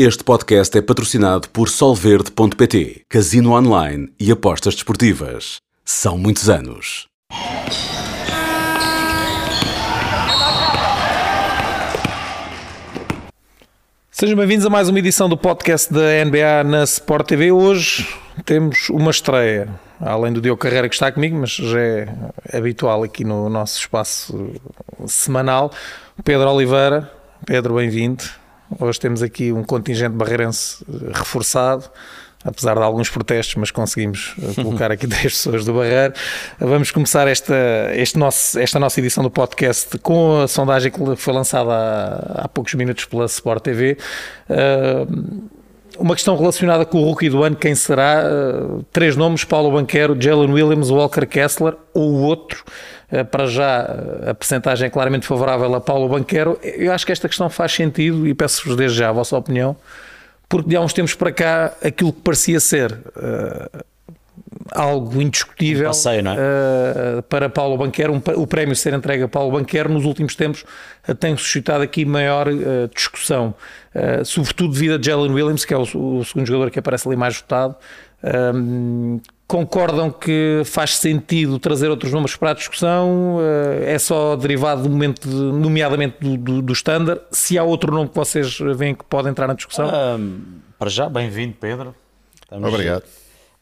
Este podcast é patrocinado por Solverde.pt, Casino Online e Apostas Desportivas. São muitos anos. Sejam bem-vindos a mais uma edição do podcast da NBA na Sport TV. Hoje temos uma estreia, além do Diogo Carreira que está comigo, mas já é habitual aqui no nosso espaço semanal. Pedro Oliveira. Pedro, bem-vindo. Hoje temos aqui um contingente barreirense reforçado, apesar de alguns protestos, mas conseguimos eh, colocar aqui 10 pessoas do Barreiro. Vamos começar esta, este nosso, esta nossa edição do podcast com a sondagem que foi lançada há, há poucos minutos pela Sport TV. Uh, uma questão relacionada com o rookie do ano, quem será? Uh, três nomes: Paulo Banquero, Jalen Williams, Walker Kessler ou o outro. Uh, para já, a percentagem é claramente favorável a Paulo Banquero. Eu acho que esta questão faz sentido e peço-vos desde já a vossa opinião, porque de há uns tempos para cá aquilo que parecia ser. Uh, algo indiscutível um passeio, é? uh, para Paulo Banquero. Um, o prémio ser entregue a Paulo Banquero nos últimos tempos uh, tem suscitado aqui maior uh, discussão, sobretudo devido a Jalen Williams, que é o, o, segundo jogador que aparece ali mais votado. Concordam que faz sentido trazer outros nomes para a discussão? é só derivado do momento, de, nomeadamente do, do, do standard? Se há outro nome que vocês veem que pode entrar na discussão? para já, bem-vindo, Pedro. Estamos... Obrigado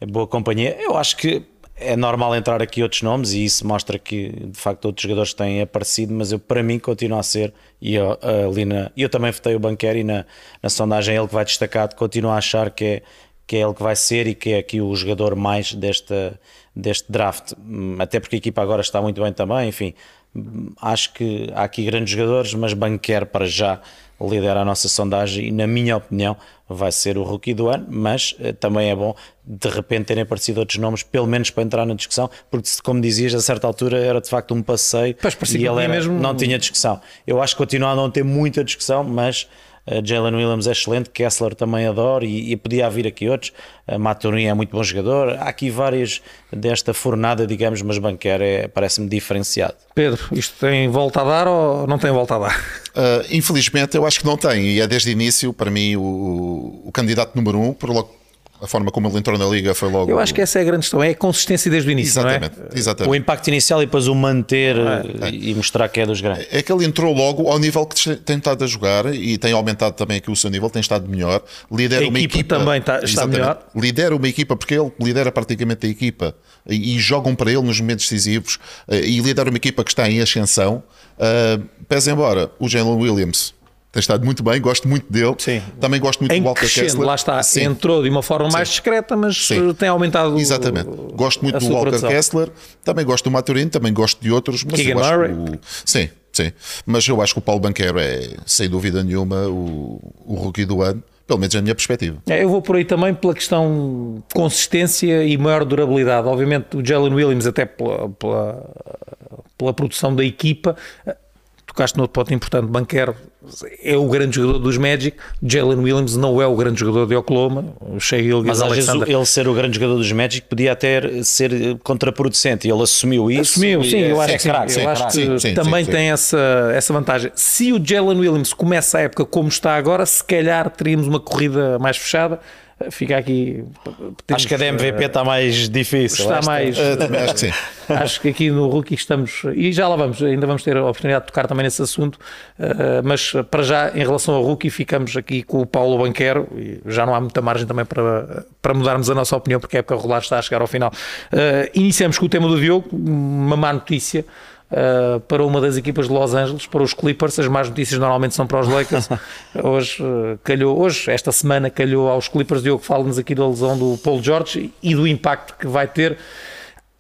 é boa companhia. Eu acho que é normal entrar aqui outros nomes e isso mostra que de facto outros jogadores têm aparecido, mas eu, para mim continua a ser, e eu, ali na, eu também votei o Banquero e na, na sondagem ele que vai destacar, continuo a achar que é, que é ele que vai ser e que é aqui o jogador mais desta, deste draft, até porque a equipa agora está muito bem também, enfim, acho que há aqui grandes jogadores, mas Banquero para já lidera a nossa sondagem e, na minha opinião, vai ser o rookie do ano, mas uh, também é bom de repente terem aparecido outros nomes, pelo menos para entrar na discussão, porque, como dizias, a certa altura era de facto um passeio e ele era, mesmo... não tinha discussão. Eu acho que continua a não ter muita discussão, mas Jalen Williams é excelente, Kessler também adoro e, e podia haver aqui outros. Uh, Maturin é muito bom jogador. Há aqui várias desta fornada, digamos, mas Banquer é, parece-me diferenciado. Pedro, isto tem volta a dar ou não tem volta a dar? Uh, infelizmente, eu acho que não tem. E é desde o início, para mim, o, o candidato número um, por logo a forma como ele entrou na liga foi logo. Eu acho que essa é a grande questão, é a consistência desde o início. Exatamente, é? exatamente. O impacto inicial e depois o manter é, e mostrar que é dos grandes. É que ele entrou logo ao nível que tem estado a jogar e tem aumentado também aqui o seu nível, tem estado melhor. Lidera a uma equipa, equipa também está, está melhor. Lidera uma equipa porque ele lidera praticamente a equipa e, e jogam para ele nos momentos decisivos eh, e lidera uma equipa que está em ascensão. Uh, pese embora o Jalen Williams tem estado muito bem, gosto muito dele. Sim. Também gosto muito em do Walker Kessler. Lá está, Sim. entrou de uma forma mais discreta, mas Sim. tem aumentado. Exatamente. Gosto muito do Walker produção. Kessler, também gosto do Maturin, também gosto de outros. Mas Keegan Murray. O... Sim, sim. Mas eu acho que o Paulo Banquero é, sem dúvida nenhuma, o, o rookie do ano. Pelo menos na minha perspectiva. É, eu vou por aí também pela questão consistência e maior durabilidade. Obviamente, o Jalen Williams, até pela, pela, pela produção da equipa, tocaste no ponto importante, Banquero é o grande jogador dos Magic, Jalen Williams não é o grande jogador de Oklahoma, o Shea Mas às vezes ele ser o grande jogador dos Magic podia até ser contraproducente, ele assumiu isso. Assumiu, sim, eu acho, é, que, sim, eu acho que também tem essa, essa vantagem. Se o Jalen Williams começa a época como está agora, se calhar teríamos uma corrida mais fechada, fica aqui. Temos, acho que a da MVP uh, está mais difícil. Está mais. Uh, acho que sim. acho que aqui no Rookie estamos. E já lá vamos, ainda vamos ter a oportunidade de tocar também nesse assunto. Uh, mas para já, em relação ao Rookie, ficamos aqui com o Paulo Banquero e já não há muita margem também para, para mudarmos a nossa opinião, porque a época rolar está a chegar ao final. iniciamos com o tema do Diogo, uma má notícia. Uh, para uma das equipas de Los Angeles, para os Clippers. As más notícias normalmente são para os Lakers. hoje uh, calhou, hoje, esta semana, calhou aos Clippers. Diogo, fala-nos aqui da lesão do Paul George e do impacto que vai ter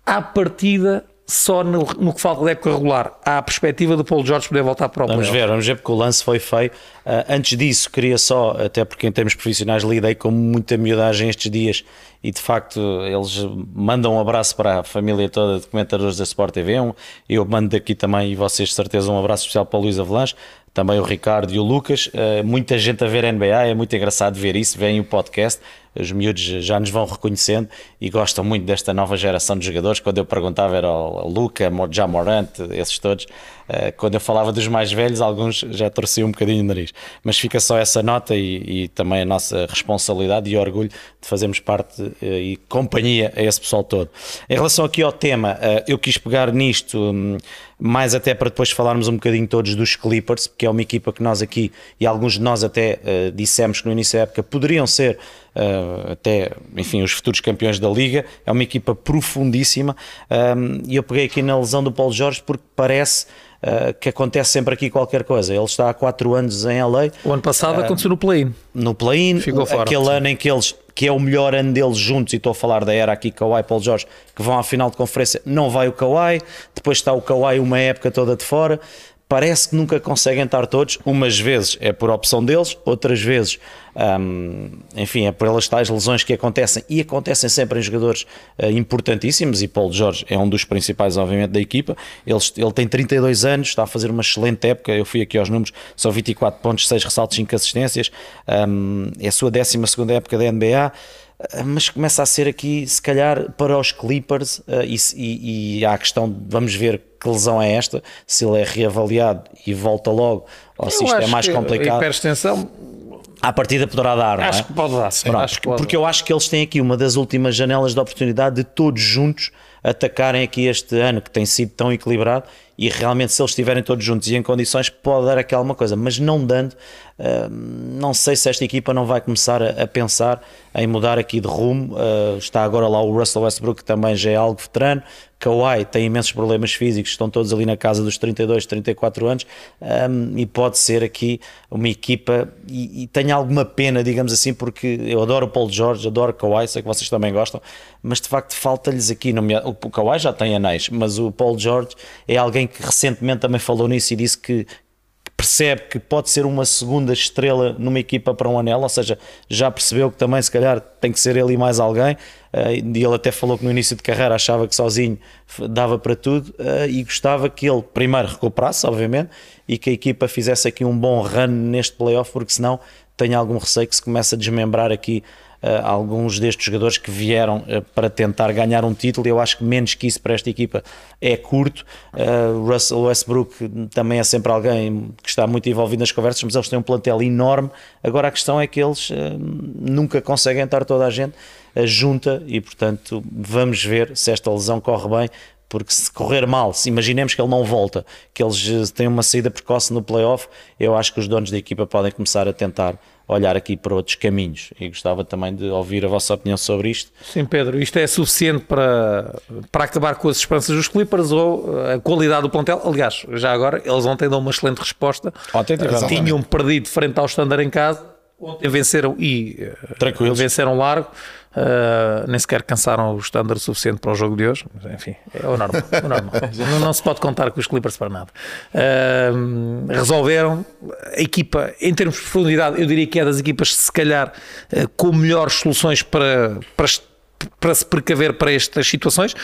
à partida só no, no, que falta da época regular. Há a perspectiva do Paulo Jorge poder voltar para o Vamos ver, vamos ver, porque o lance foi feio. Uh, antes disso, queria só, até porque em termos profissionais lidei com muita miudagem estes dias e de facto eles mandam um abraço para a família toda de comentadores da Sport TV. Um, eu mando aqui também, e vocês de certeza, um abraço especial para o Luís Avelanche, também o Ricardo e o Lucas. Uh, muita gente a ver NBA, é muito engraçado ver isso, veem o podcast os miúdos já nos vão reconhecendo e gostam muito desta nova geração de jogadores. Quando eu perguntava era o Luca, já Morante, esses todos. Eh, quando eu falava dos mais velhos, alguns já torciam um bocadinho o nariz. Mas fica só essa nota e, e também a nossa responsabilidade e orgulho de fazermos parte eh, e companhia a esse pessoal todo. Em relação aqui ao tema, eh, eu quis pegar nisto hum, mais até para depois falarmos um bocadinho todos dos Clippers, porque é uma equipa que nós aqui e alguns de nós até dissemos que no início da época poderiam ser até, enfim, os futuros campeões da Liga. É uma equipa profundíssima e eu peguei aqui na lesão do Paulo Jorge porque parece Uh, que acontece sempre aqui qualquer coisa. Ele está há 4 anos em LA. O ano passado uh, aconteceu no play-in. No play-in, aquele ano em que eles, que é o melhor ano deles juntos, e estou a falar da era aqui Kawhi e Paul Jorge, que vão à final de conferência, não vai o Kawhi, depois está o Kawhi uma época toda de fora parece que nunca conseguem estar todos. Umas vezes é por opção deles, outras vezes, hum, enfim, é pelas tais lesões que acontecem e acontecem sempre em jogadores uh, importantíssimos. E Paulo Jorge é um dos principais, obviamente, da equipa. Ele, ele tem 32 anos, está a fazer uma excelente época. Eu fui aqui aos números: são 24 pontos, 6 ressaltos, 5 assistências. Um, é a sua 12 época da NBA mas começa a ser aqui, se calhar, para os Clippers, uh, e, e, e, há a questão de vamos ver que lesão é esta, se ele é reavaliado e volta logo, ou se isto é mais complicado. A hiperextensão à partida poderá dar, acho não é? que pode dar, sim. Pronto, pode porque dar. eu acho que eles têm aqui uma das últimas janelas de oportunidade de todos juntos atacarem aqui este ano que tem sido tão equilibrado e realmente se eles estiverem todos juntos e em condições pode dar aquela coisa, mas não dando, uh, não sei se esta equipa não vai começar a, pensar em mudar aqui de rumo. Uh, está agora lá o Russell Westbrook, que também já é algo veterano, Kawhi tem imensos problemas físicos, estão todos ali na casa dos 32, 34 anos. Um, e pode ser aqui uma equipa e, e tenho alguma pena, digamos assim, porque eu adoro o Paul George, adoro Kawhi, sei que vocês também gostam, mas de facto falta-lhes aqui, o Kawhi já tem anéis, mas o Paul George é alguém que recentemente também falou nisso e disse que percebe que pode ser uma segunda estrela numa equipa para um anel, ou seja, já percebeu que também se calhar tem que ser ele e mais alguém, eh, e ele até falou que no início de carreira achava que sozinho dava para tudo eh, e gostava que ele primeiro recuperasse, obviamente, e que a equipa fizesse aqui um bom run neste playoff, porque senão tenho algum receio que se comece a desmembrar aqui alguns destes jogadores que vieram uh, para tentar ganhar um título. Eu acho que menos que isso para esta equipa é curto. Uh, Russell Westbrook também é sempre alguém que está muito envolvido nas conversas, mas eles têm um plantel enorme. Agora a questão é que eles nunca conseguem estar toda a gente junta e, portanto, vamos ver se esta lesão corre bem porque se correr mal, se imaginemos que ele não volta, que eles têm uma saída precoce no playoff, eu acho que os donos da equipa podem começar a tentar olhar aqui para outros caminhos e gostava também de ouvir a vossa opinião sobre isto. Sim, Pedro, isto é suficiente para, para acabar com as esperanças dos Clippers ou a qualidade do plantel? Aliás, já agora, eles ontem dão uma excelente resposta. Ontem tiveram. Tinham perdido frente ao Standard em casa, ontem venceram e Tranquilos. venceram largo. Uh, nem sequer cansaram o estándar suficiente para o jogo de hoje, mas enfim, é o normal. o normal. não, não, se pode contar com os Clippers para nada. Uh, resolveram a equipa, em termos de profundidade, eu diria que é das equipas, se calhar, uh, com melhores soluções para, para, para se precaver para estas situações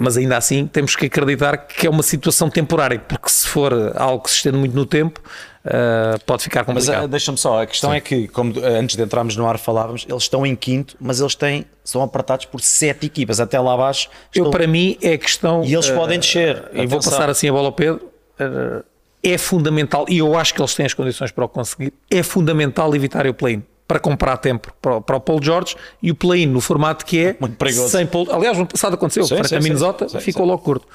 mas ainda assim temos que acreditar que é uma situação temporária, porque se for algo que se estende muito no tempo, uh, pode ficar complicado. Mas uh, deixa-me só, a questão Sim. é que, como uh, antes de entrarmos no ar falávamos, eles estão em quinto, mas eles têm, são apertados por sete equipas, até lá abaixo. Estão... Eu, para mim, é questão. E eles podem descer. E vou passar assim a bola ao Pedro. é fundamental, e eu acho que eles têm as condições para o conseguir, é fundamental evitar o play-in para comprar tempo para, para o Paul George e o play-in no formato que é sem Paul. Aliás, no passado aconteceu, sim, para sim, a Minnesota sim, ficou logo curto.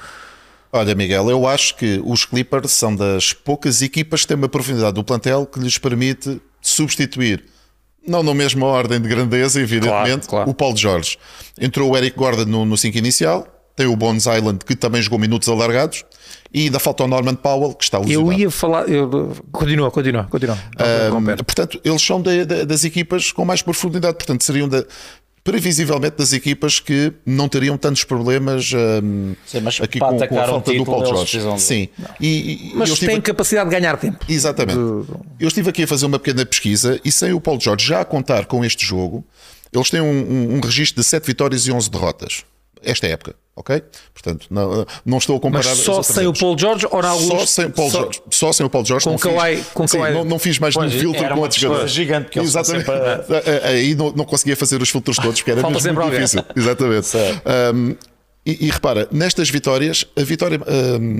Olha, Miguel, eu acho que os Clippers são das poucas equipas que têm uma profundidade do plantel que lhes permite substituir, não na mesma ordem de grandeza, evidentemente, claro, claro. o Paul George. Entrou o Eric Gordon no 5 inicial, tem o Bones Island que também jogou minutos alargados e ainda falta o Norman Powell que está lesionado. Eu ia falar, eu, continua, continua, continua. Portanto, eles são de, de, das equipas com mais profundidade, portanto, seriam da, previsivelmente das equipas que não teriam tantos problemas um, Sim, aqui com, com, a falta um do Paul George. Sim, e, e, mas estive... tem capacidade de ganhar tempo. Exatamente. Eu estive aqui a fazer uma pequena pesquisa e sem o Paul George já a contar com este jogo, eles têm um, um, um registro de 7 vitórias e 11 derrotas esta época. Ok? Portanto, não, não estou a comparar. Mas só sem o Paul George ou alguns... Só sem Paul só... George. Só sem o Paul George. Com não Kawhi, fiz, com sim, Kawhi. não, não, fiz mais nenhum filtro com outros jogadores. gigante que Exatamente. Sempre... Aí não, não conseguia fazer os filtros todos porque era Falta mesmo muito difícil. Exatamente. Um, e, e, repara, nestas vitórias, a vitória,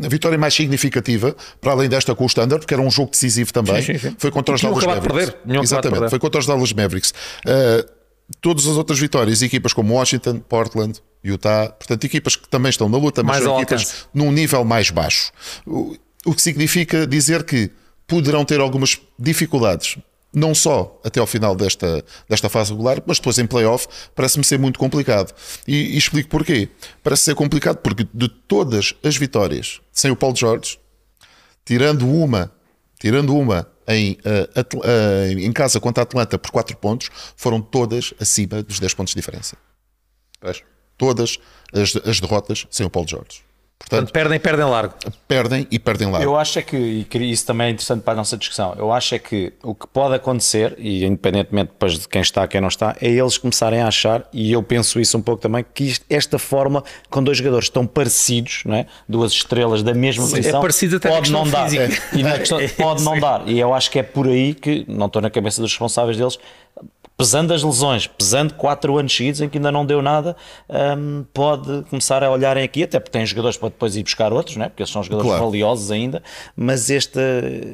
a vitória mais significativa, para além desta com o Standard, porque era um jogo decisivo também, sim, sim, sim. foi contra os Dallas Mavericks. Exatamente, foi contra os Dallas Mavericks. Uh, todas as outras vitórias, equipas como Washington, Portland, Utah, portanto, equipas que também estão na luta, mas Mais são equipas alcance. num nível mais baixo. O, o que significa dizer que poderão ter algumas dificuldades não só até ao final desta, desta fase regular, mas depois em playoff, parece-me ser muito complicado. E, e, explico porquê. Parece ser complicado porque de todas as vitórias sem o Paul George, tirando uma, tirando uma em, uh, uh, em casa contra a Atlanta por 4 pontos, foram todas acima dos 10 pontos de diferença. Todas as, as derrotas sem o Paul George. Portanto, perdem, perdem largo. Perdem e perdem largo. Eu acho é que, e isso também é interessante para a nossa discussão, eu acho é que o que pode acontecer, e independentemente depois de quem está, quem não está, é eles começarem a achar, e eu penso isso um pouco também, que isto, esta forma, com dois jogadores tão parecidos, não é? duas estrelas da mesma Sim, posição, é parecido até pode não dar. física. E na questão- pode não dar. E eu acho que é por aí que, não estou na cabeça dos responsáveis deles, pesando as lesões, pesando 4 anos seguidos em que ainda não deu nada, hum, pode começar a olharem aqui, até porque tem jogadores para depois ir buscar outros, não é? porque eles são jogadores Claro. valiosos ainda, mas este,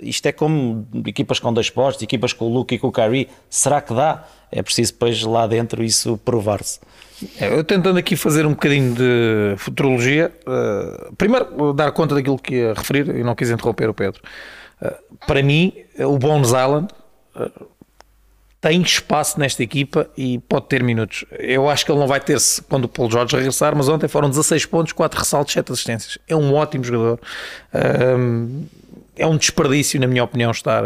isto é como equipas com dois postos, equipas com o Luke e com o Kyrie, será que dá? É preciso depois lá dentro isso provar-se. É, Eu tentando aqui fazer um bocadinho de futurologia, uh, primeiro vou dar conta daquilo que ia referir e não quis interromper o Pedro. Uh, para mim, o Bones Island uh, tem espaço nesta equipa e pode ter minutos. Eu acho que ele não vai ter se quando o Paul George regressar, mas ontem foram 16 pontos, 4 ressaltos, 7 assistências. É um ótimo jogador. Um, é um desperdício, na minha opinião, estar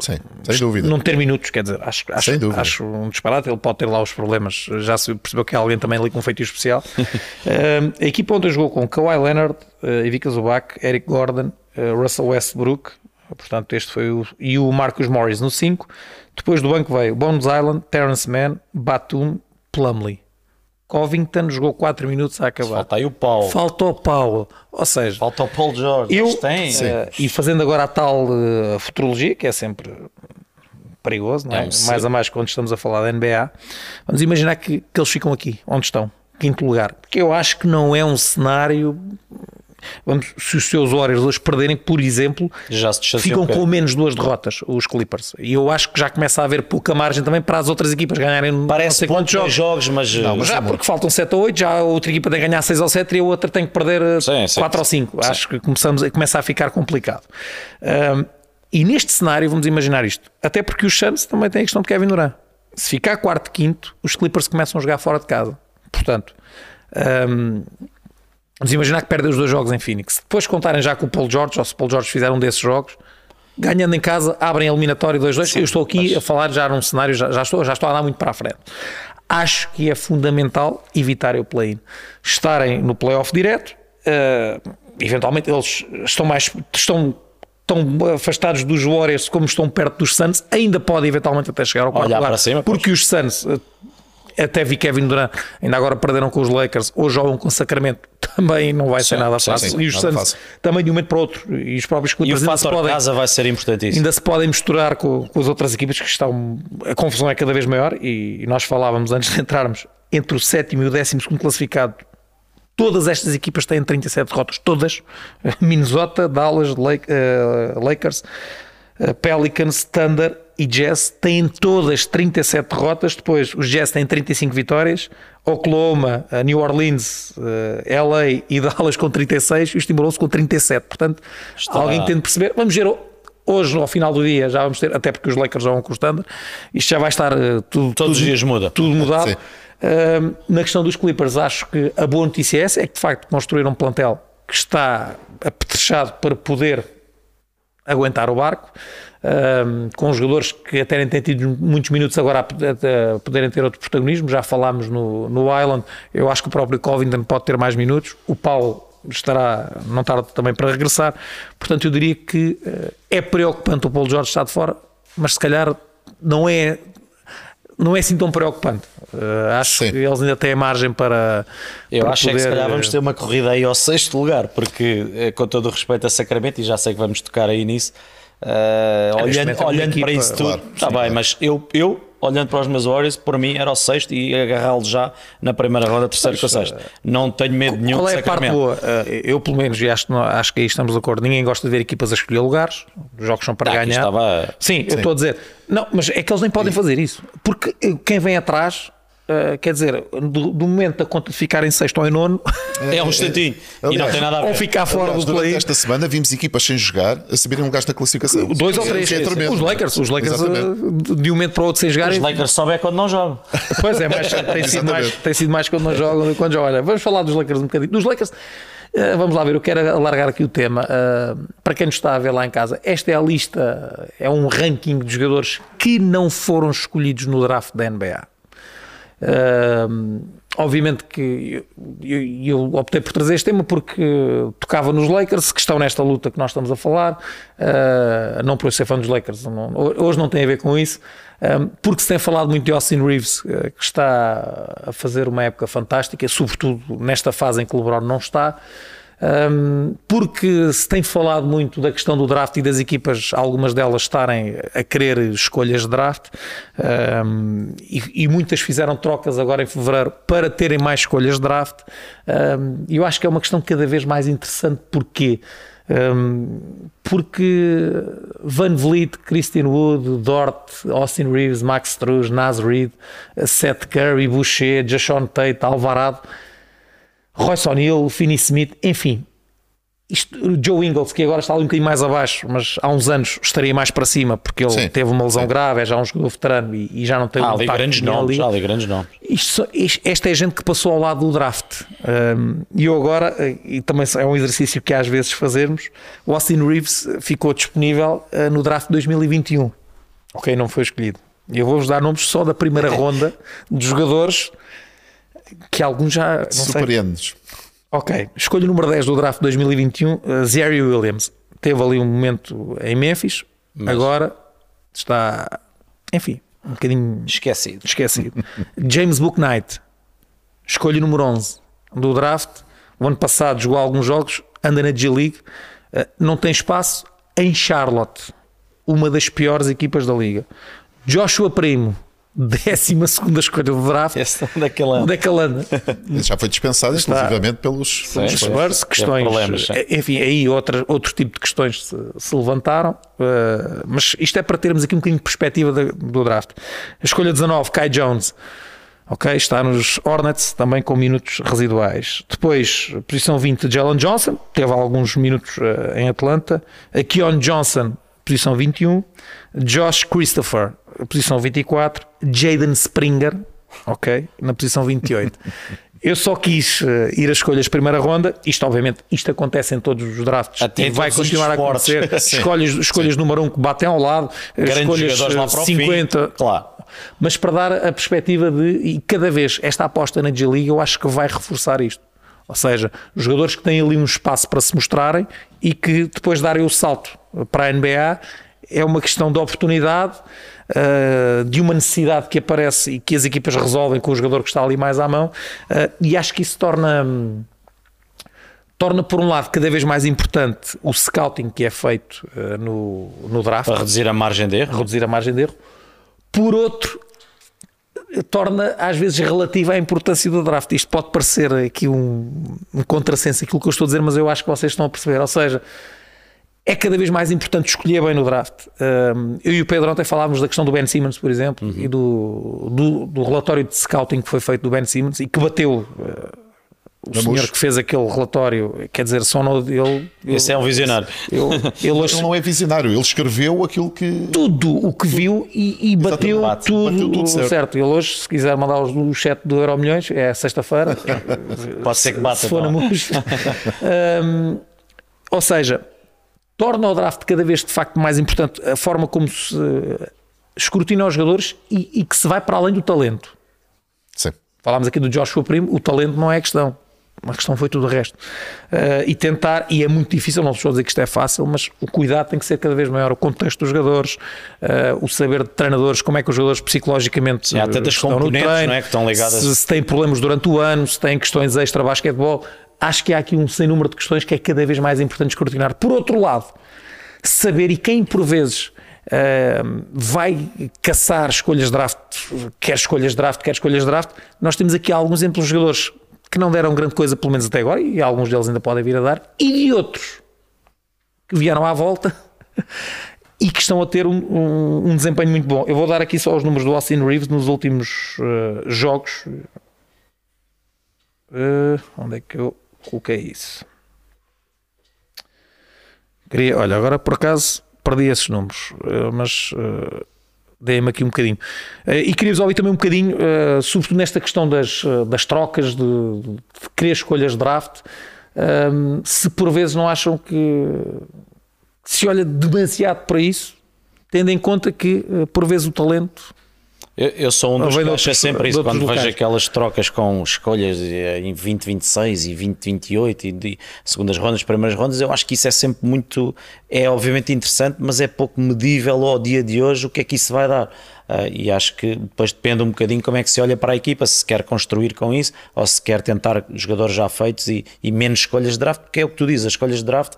Sim, sem dúvida. não ter minutos, quer dizer, acho, acho, acho um disparate. Ele pode ter lá os problemas, já se percebeu que há alguém também ali com um feitio especial. Um, a equipa ontem jogou com Kawhi Leonard, uh, Ivica Zubac, Eric Gordon, uh, Russell Westbrook, portanto, este foi o. e o Marcus Morris no 5. Depois do banco veio Bones Island, Terrence Mann, Batum, Plumlee. Covington jogou 4 minutos a acabar. Falta aí o Paulo, Falta o Paulo. Ou seja, falta o Paul George, eu, Eles têm. eh, e fazendo agora a tal eh, futurologia, que é sempre perigoso, não é? É um mais a mais quando estamos a falar da NBA, vamos imaginar que, que eles ficam aqui, onde estão, quinto lugar, porque eu acho que não é um cenário. Vamos, se os seus Warriors hoje perderem, por exemplo, Já ficam um com menos duas derrotas, os Clippers. E eu acho que já começa a haver pouca margem também para as outras equipas ganharem não Parece pontos jogos. jogos, mas, mas Já é muito. porque faltam 7 ou 8, já a outra equipa tem que ganhar 6 ou 7 e a outra tem que perder Sim, sim, 4 ou sim. 5. Acho que começamos, começa a ficar complicado. Um, e neste cenário, vamos imaginar isto, até porque os Suns também têm a questão de Kevin Durant. Se ficar quarto, quinto, os Clippers começam a jogar fora de casa. Portanto, um, vamos imaginar que perdem os dois jogos em Phoenix. Depois contarem já com o Paul George, ou se o Paul George fizer um desses jogos, ganhando em casa, abrem a eliminatória 2-2. Eu estou aqui a falar já num cenário, já, já estou, já estou a andar muito para a frente. Acho que é fundamental evitarem o play-in. Estarem no playoff direto, eh, eventualmente eles estão mais estão tão afastados dos Warriors como estão perto dos Suns, ainda podem eventualmente até chegar ao quarto Olhar lugar, cima, pois. porque os Suns eh, até vi Kevin Durant, ainda agora perderam com os Lakers, ou jogam com Sacramento, também não vai ser Sim, nada sim, fácil. sim, e os nada Suns fácil. também de um momento para o outro, e os próprios E o fator podem casa vai ser importantíssimo. ainda se podem misturar com, com as outras equipas que estão. A confusão é cada vez maior e, e nós falávamos antes de entrarmos entre o sétimo e o décimo segundo classificado. Todas estas equipas têm 37 derrotas, todas. Minnesota, Dallas, eh, Lakers, Pelicans, Thunder e Jazz têm todas 37 derrotas. Depois os Jazz têm 35 vitórias. Oklahoma, eh, New Orleans, eh, LA e Dallas com 36 e os Timberwolves com 37. Portanto, Está- alguém tem de perceber. Vamos ver hoje, ao final do dia, já vamos ter, até porque os Lakers já vão com o standard, isto já vai estar eh, tudo, Todos os tudo- dias muda. tudo mudado. Um, na questão dos Clippers, acho que a boa notícia é essa: é que de facto construíram um plantel que está apetrechado para poder aguentar o barco, um, com jogadores que até têm tido muitos minutos agora a, poderem ter outro protagonismo. Já falámos no, no Island, eu acho que o próprio Covington pode ter mais minutos. O Paulo estará, não tarde também para regressar. Portanto, eu diria que eh, é preocupante o Paulo Jorge estar de fora, mas se calhar não é não é assim tão preocupante. Uh, acho Sim. que eles ainda têm margem para. Eu para acho é que se poder, calhar vamos eh, ter uma corrida aí ao sexto lugar, porque eh, com todo o respeito a Sacramento, e já sei que vamos tocar aí nisso, eh, olhando, é olhando para isso tudo, claro, está sim, bem, claro. mas eu, eu, olhando para os meus Warriors, por mim era o sexto e agarrá-lo já na primeira ronda, terceiro com o sexto. Não tenho medo nenhum Qual de é parte Sacramento. boa? Uh, Eu, pelo menos, e acho, acho que aí estamos de acordo. Ninguém gosta de ver equipas a escolher lugares. Os jogos são para Ah, ganhar. estava- Sim, eu estou a dizer. Não, mas é que eles nem podem fazer isso. Porque uh, quem vem atrás, uh, quer dizer, do, do momento da conta de ficar em sexto ou em nono, É um instantinho e não tem nada a ou ver. ficar fora Aliás, do play. esta semana vimos equipas sem jogar a subirem lugares na classificação. Dois ou é- três. é tremendo. os Lakers, os Lakers Exatamente. uh, de um momento para o outro sem jogarem. Os Lakers só é quando não jogam. Pois é, mas tem, sido mais, tem sido mais quando não jogam do que quando jogam. Olha, vamos falar dos Lakers um bocadinho. Dos Lakers, eh, vamos lá ver, eu quero alargar aqui o tema. Eh, para quem nos está a ver lá em casa, esta é a lista, é um ranking de jogadores que não foram escolhidos no draft da NBA. Uh, obviamente que eu, eu- optei por trazer este tema porque tocava nos Lakers, que estão nesta luta que nós estamos a falar. Uh, não por eu ser fã dos Lakers, não- hoje não tem a ver com isso. Porque se tem falado muito de Austin Reeves, uh, que está a fazer uma época fantástica, sobretudo nesta fase em que o LeBron não está. Um, porque se tem falado muito da questão do draft e das equipas, algumas delas estarem a querer escolhas de draft, um, e, e muitas fizeram trocas agora em fevereiro para terem mais escolhas de draft. Um, eu acho que é uma questão cada vez mais interessante. Porquê? Porque Van Vliet, Christian Wood, Dort, Austin Reeves, Max Struz, Nas Reed, Seth Curry, Boucher, Jashon Tate, Alvarado. Royce O'Neill, Finney Smith, enfim. Isto, Joe Ingles, que agora está ali um bocadinho mais abaixo, mas há uns anos estaria mais para cima, porque ele Sim, teve uma lesão sim. grave, é já um jogador veterano e, e já não tem Há o ali grandes nomes, ali. grandes nomes. Isto isto- esta é gente que passou ao lado do draft. Um, e eu agora, eh, e também é um exercício que às vezes fazermos, o Austin Reeves ficou disponível eh, no draft 2021. Ok, não foi escolhido. E Eu vou-vos dar nomes só da primeira ronda de jogadores que alguns já. Não sei, Surpreende-nos. Ok, escolha número 10 do draft 2021, uh, Zary Williams. Teve ali um momento em Memphis, agora está, enfim, um bocadinho Esquecido. esquecido. James Booknight, escolha número 11 do draft. O ano passado jogou alguns jogos, anda na G-League, uh, não tem espaço em Charlotte, uma das piores equipas da liga. Joshua Primo, 12 escolha do draft. Esse é daquele ano. Onde é que ele anda? Ele já foi dispensado exclusivamente pelos, Sim. Os Spurs, questões. problemas, sim. enfim, aí outra, outro tipo de questões se, se levantaram. uh, mas isto é para termos aqui um bocadinho de perspectiva da- do draft. A escolha 19, Kai Jones. Ok, está nos Hornets também com minutos residuais. Depois, posição 20, Jalen Johnson, teve alguns minutos uh, em Atlanta. A Keon Johnson, posição 21. Josh Christopher, posição 24. Jaden Springer, ok, na posição 28. Eu só quis uh, ir a escolhas primeira ronda. Isto, obviamente, isto acontece em todos os drafts Até e vai continuar a acontecer. Escolhas, escolhas número 1 um que batem ao lado, Grandes escolhas jogadores lá para o 50 fim. Claro. mas para dar a perspectiva de, e cada vez esta aposta na G-League eu acho que vai reforçar isto. Ou seja, jogadores que têm ali um espaço para se mostrarem e que depois darem o salto para a NBA é uma questão de oportunidade, uh, de uma necessidade que aparece e que as equipas resolvem com o jogador que está ali mais à mão, uh, e acho que isso torna. Torna, por um lado, cada vez mais importante o scouting que é feito uh, no, no draft Para reduzir a margem de erro. reduzir a margem de erro. Por outro, torna às vezes relativa a importância do draft. Isto pode parecer aqui um, um contrassenso aquilo que eu estou a dizer, mas eu acho que vocês estão a perceber. Ou seja, é cada vez mais importante escolher bem no draft. Um, eu e o Pedro ontem falávamos da questão do Ben Simmons, por exemplo, e do, do, do relatório de scouting que foi feito do Ben Simmons e que bateu. uh, o Da senhor que fez aquele relatório, quer dizer, só no ele. Esse é um visionário. Eu, ele hoje Ele não é visionário, ele escreveu aquilo que. tudo o que viu e, e bateu, Bate, tudo, bateu tudo certo. certo. Ele hoje, se quiser mandar os no chat do Euro Milhões, é sexta-feira. Pode ser que bata. se for na. MUS. Hum, ou seja, torna o draft cada vez de facto mais importante a forma como se eh, escrutina os jogadores e, e que se vai para além do talento. Sim. Falámos aqui do Joshua Primo, o talento não é a questão. A questão foi tudo o resto. Uh, e tentar, e é muito difícil, não estou a dizer que isto é fácil, mas o cuidado tem que ser cada vez maior. O contexto dos jogadores, uh, o saber de treinadores, como é que os jogadores psicologicamente Sim, há tantas estão componentes, no treino, é, que estão ligadas. Se, se têm problemas durante o ano, se têm questões extra-basquetebol. Acho que há aqui um sem número de questões que é cada vez mais importante escrutinar. Por outro lado, saber e quem por vezes Uh, vai caçar escolhas de draft, quer escolhas de draft, quer escolhas de draft. Nós temos aqui alguns exemplos de jogadores que não deram grande coisa, pelo menos até agora, e alguns deles ainda podem vir a dar, e de outros que vieram à volta e que estão a ter um, um, um, desempenho muito bom. Eu vou dar aqui só os números do Austin Reeves nos últimos uh, jogos. Uh, onde é que eu coloquei isso? Queria, olha, agora por acaso perdi esses números, uh, mas dei-me aqui um bocadinho. Eh, e queria-vos ouvir também um bocadinho, uh, sobretudo nesta questão das, eh, das trocas, de, de querer escolhas de draft, um, se por vezes não acham que, que se olha demasiado para isso, tendo em conta que por vezes o talento eu, eu sou um dos que acha sempre isso quando locais. vejo aquelas trocas com escolhas em 2026 e 2028 e de segundas rondas, primeiras rondas. Eu acho que isso é sempre muito, é obviamente interessante, mas é pouco medível ao dia de hoje o que é que isso vai dar. Uh, e acho que depois depende um bocadinho como é que se olha para a equipa, se quer construir com isso ou se quer tentar jogadores já feitos e, e menos escolhas de draft, porque é o que tu dizes, as escolhas de draft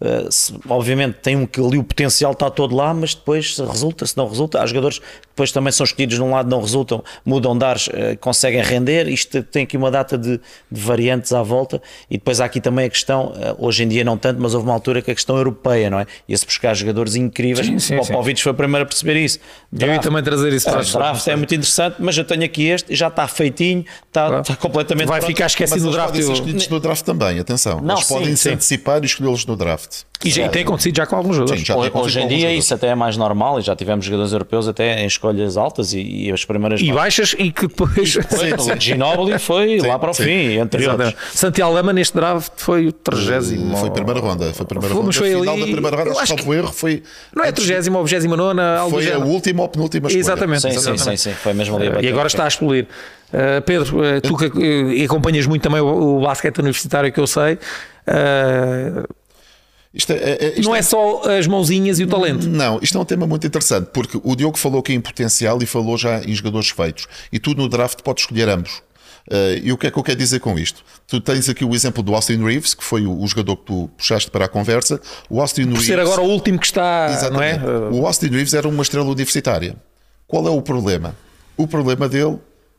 eh, se, obviamente tem um que ali o potencial está todo lá, mas depois se resulta, se não resulta, há jogadores que depois também são escolhidos num lado, não resultam, mudam de ares, uh, conseguem render. Isto tem aqui uma data de, de, variantes à volta, e depois há aqui também a questão, uh, hoje em dia não tanto, mas houve uma altura que a questão europeia, não é? Ia-se buscar jogadores incríveis. Sim, sim, o Popovich foi o primeiro a perceber isso. Draft, eu ia também trazer isso para o draft é muito interessante, mas eu tenho aqui este, já está feitinho, está, claro. está completamente. Vai pronto. ficar esquecido no draft. Podem ser escolhidos no draft também, atenção. Não, eles sim, podem se antecipar e escolhê-los no draft. E, já, tem acontecido já com alguns jogadores. Sim, Hoje em dia isso até é mais normal e já tivemos jogadores europeus até em escolhas altas e, e as primeiras. E baixas e que depois. o Ginobili foi sim, lá para o sim. fim, entre outros. Santiago Lama neste draft foi o 30. Foi a primeira ronda. Foi a primeira ronda. Foi final ali, da primeira ronda, acho que erro foi. Não é 30 ou 29 Foi a última ou penúltima escolha. Exatamente. Sim, exatamente. sim, sim, Foi mesmo ali. E agora está a explodir. Uh, Pedro, uh, tu que uh, acompanhas muito também o, o basquete universitário que eu sei, isto é, é, isto não é, é só as mãozinhas e o talento. Não, isto é um tema muito interessante, porque o Diogo falou aqui em potencial e falou já em jogadores feitos. E tu no draft podes escolher ambos. Uh, e o que é que eu quero dizer com isto? Tu tens aqui o exemplo do Austin Reeves, que foi o, o jogador que tu puxaste para a conversa. O Austin Por Reeves, ser agora o último que está. Exatamente. Não é? O Austin Reeves era uma estrela universitária. Qual é o problema? O problema dele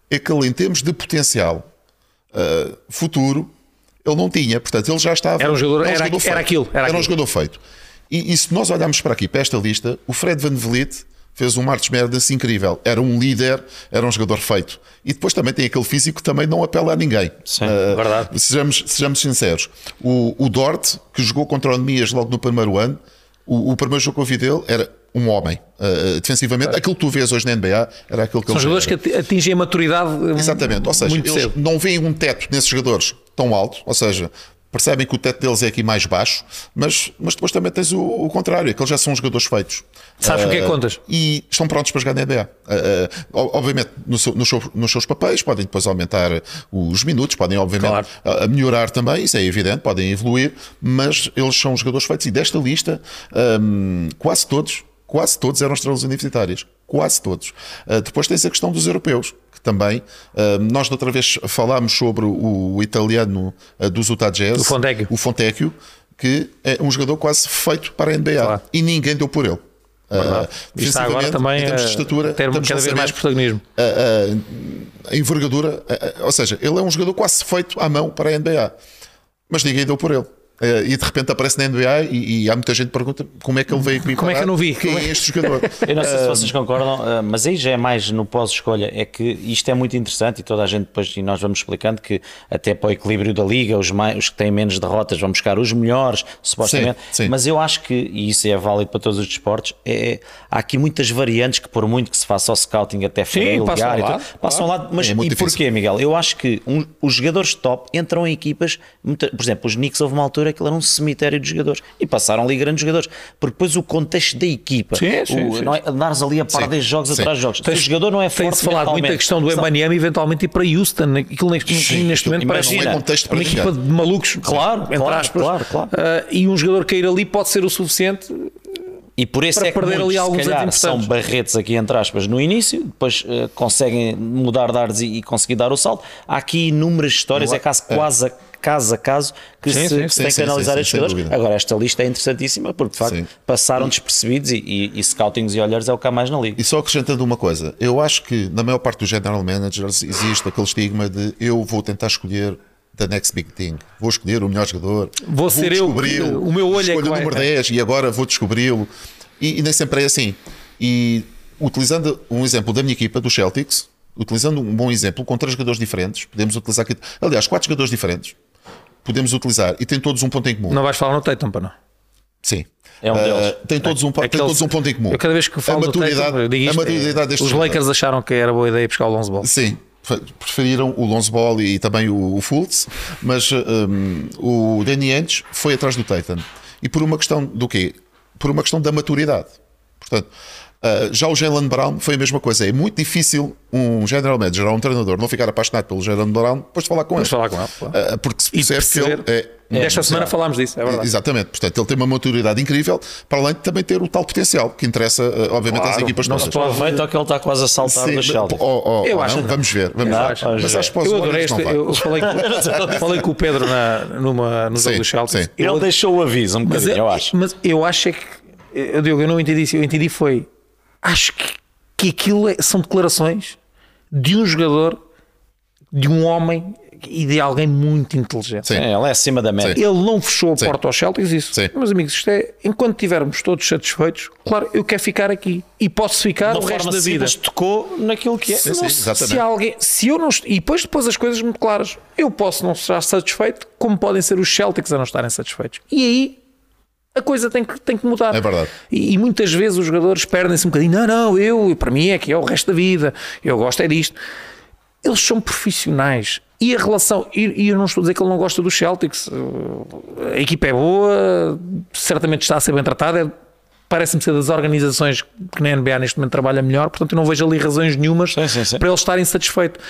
é que ele, em termos de potencial uh, futuro, ele não tinha, portanto, ele já estava. Era um jogador, era, um jogador era, era aquilo. Era, era aquilo. um jogador feito. E, e, se nós olharmos para aqui, para esta lista, o Fred Van Vliet fez um March Madness incrível. Era um líder, era um jogador feito. E depois também tem aquele físico que também não apela a ninguém. Sim, uh, verdade. Sejamos, sejamos sinceros. O, o Dort, que jogou contra o Nemias logo no primeiro ano, o, o primeiro jogo que eu vi dele era um homem uh, defensivamente. Aquilo que tu vês hoje na NBA era aquilo que São jogadores era. que atingem a maturidade. Exatamente, ou seja, eles cedo. não veem um teto nesses jogadores tão alto, ou seja, percebem que o teto deles é aqui mais baixo, mas, mas depois também tens o, o contrário, é que eles já são jogadores feitos. Sabes uh, o que é que contas? E estão prontos para jogar na NBA. Uh, uh, obviamente, no seu, no seu, nos seus papéis, podem depois aumentar os minutos, podem, obviamente, claro. melhorar também, isso é evidente, podem evoluir, mas eles são jogadores feitos. E desta lista, um, quase todos quase todos eram estrelas universitárias. Quase todos. Uh, depois tens a questão dos europeus, que também. Uh, nós, da outra vez, falámos sobre o, italiano uh, dos Utah Jazz. O Fontecchio. O Fontecchio, que é um jogador quase feito para a NBA. Claro. E ninguém deu por ele. Uh, está agora também a estatura, ter cada vez mais protagonismo. a envergadura, ou seja, ele é um jogador quase feito à mão para a NBA, mas ninguém deu por ele. Uh, e de repente aparece na NBA e, e, há muita gente que pergunta como é que ele veio aqui. Como é que eu não vi? Quem é, é este jogador? eu não sei se vocês concordam, uh, mas aí já é mais no pós-escolha. É que isto é muito interessante e toda a gente depois, e nós vamos explicando que até para o equilíbrio da liga, os, mais, os que têm menos derrotas vão buscar os melhores, supostamente. Sim, sim. Mas eu acho que, e isso é válido para todos os desportos, é, há aqui muitas variantes que, por muito que se faça o scouting até familiar, passam, lá, passam lá. Mas é e porquê, Miguel? Eu acho que um, os jogadores top entram em equipas, por exemplo, os Knicks houve uma altura aquilo era um cemitério de jogadores. E passaram ali grandes jogadores. Porque depois o contexto da equipa, Sim, sim, o, sim. Não é, andares ali a par 10 jogos atrás de jogos. Se o jogador não é forte Tem-se falado muito a mentalmente, questão do Embanyama eventualmente ir para Houston. Aquilo neste, Sim, neste momento parece é contexto para uma equipa de malucos. Claro, entre claro, aspas. claro, claro. Ah, e um jogador cair ali pode ser o suficiente. E por isso para é que perder muitos, ali calhar, são barretes aqui entre aspas no início, depois eh, conseguem mudar de ares e, e conseguir dar o salto. Há aqui inúmeras histórias, é caso, é. quase a- caso a caso que Sim, se, sim, que sim, tem que analisar estes jogadores. Agora, esta lista é interessantíssima porque de facto passaram despercebidos e, e, e scoutings e olhares é o que há mais na liga. E só acrescentando uma coisa, eu acho que na maior parte dos general managers existe aquele estigma de eu vou tentar escolher the next big thing, vou escolher o melhor jogador, Vou ser eu, o meu olho é o número 10 e agora vou descobri-lo. E, e nem sempre é assim. E utilizando um exemplo da minha equipa, do Celtics, utilizando um bom exemplo com três jogadores diferentes, podemos utilizar aqui, aliás, quatro jogadores diferentes, podemos utilizar e têm todos um ponto em comum. Não vais falar no Tatum, para não. Sim. É um deles. tem todos um, tem Aqueles- todos um ponto em comum. Eu cada vez que falo a do maturidade, Tatum, eu digo a isto, maturidade é, deste Os jogador. Lakers acharam que era boa ideia buscar o Lonzo Ball. Sim, fe- preferiram o Lonzo Ball e também o, o Fultz, mas um, o Danny Ainge foi atrás do Tatum. E por uma questão do quê? Por uma questão da maturidade. Portanto, uh, já o Jalen Brown foi a mesma coisa. É muito difícil um general manager ou um treinador não ficar apaixonado pelo Jalen Brown depois de falar com ele. Falar com ele. claro. Uh, porque se percebe que ele perceber. é, Esta semana falámos disso, é verdade. Exatamente, portanto, ele tem uma maturidade incrível, para além de também ter o tal potencial que interessa, uh, obviamente, às Claro, equipas não pode- Aproveita que ele está quase a saltar Sim, da Celtic. oh, oh, Eu oh, acho não, vamos ver, vamos Não, ver. vamos Mas acho que Eu adorei este. Eu falei, com- falei com o Pedro na, numa, no jogo do. Eu- Ele deixou o aviso um mas, bocadinho, eu, acho. mas eu acho é que. Eu, Diogo, eu não entendi isso. Eu entendi foi. Acho que, que aquilo é- são declarações de um jogador, de um homem e de alguém muito inteligente. Sim. É, ele é acima da média. Sim. Ele não fechou a Sim. porta aos Celtics, isso. Sim. Meus amigos, isto é, enquanto estivermos todos satisfeitos, claro, eu quero ficar aqui e posso ficar o resto da vida. tocou naquilo que é. Sim, Não, exatamente. se alguém, se eu não, e depois, depois as coisas muito claras, eu posso não estar satisfeito, como podem ser os Celtics a não estarem satisfeitos. E aí a coisa tem que, tem que mudar. É verdade. E, e muitas vezes os jogadores perdem-se um bocadinho. Não, não, eu, para mim é que é o resto da vida, eu gosto é disto. Eles são profissionais. E a relação, e, e eu não estou a dizer que ele não gosta dos Celtics, a equipa é boa, certamente está a ser bem tratada. é- Parece-me ser das organizações que na NBA neste momento trabalha melhor, portanto eu não vejo ali razões nenhumas Sim, sim, sim. para ele estar insatisfeito.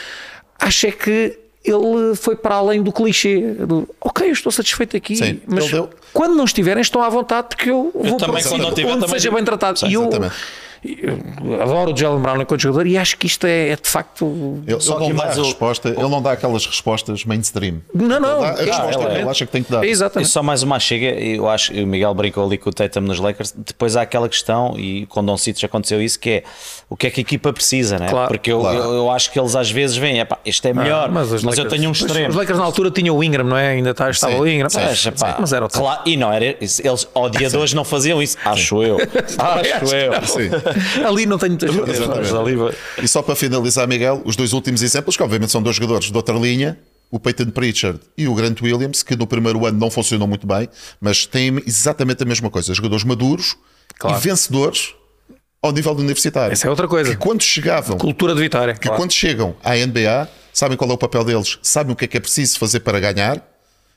Acho é que ele foi para além do clichê do ok, eu estou satisfeito aqui, Sim, mas quando não estiverem, estão à vontade porque eu vou para também, o quando não sítio tiver, onde também seja digo. bem tratado. Sim, e eu, exatamente. Eu adoro o Jalen Brown enquanto jogador e acho que isto é, é de facto. Ele, Só ele que não dá mais a o- resposta, ele não dá aquelas respostas mainstream. Não, não, Ele dá a resposta que exatamente. ele acha que tem que dar. E Exatamente. só mais uma chega, eu acho que o Miguel brincou ali com o Tatum nos Lakers. Depois há aquela questão, e com o Don Citos aconteceu isso, que é o que é que a equipa precisa, né? Claro. Porque eu, Claro. eu, eu acho que eles às vezes veem, epá, este é melhor, mas, os eu Lakers- tenho um extremo. Os Lakers na altura tinham o Ingram, não é? Ainda tá- estava Sim, o Ingram. sim, Mas, sim, epá, mas era o. Claro, e não era isso. Eles odiadores não faziam isso, acho eu. Acho eu. Ali não tenho muitas. Mas ali vai- E só para finalizar, Miguel, os dois últimos exemplos, que obviamente são dois jogadores de outra linha, o Peyton Pritchard e o Grant Williams, que no primeiro ano não funcionam muito bem, mas têm exatamente a mesma coisa. Jogadores maduros Claro. e vencedores ao nível do universitário. Essa é outra coisa. Que quando chegavam, Cultura de vitória. que quando chegam à NBA, sabem qual é o papel deles, sabem o que é que é preciso fazer para ganhar.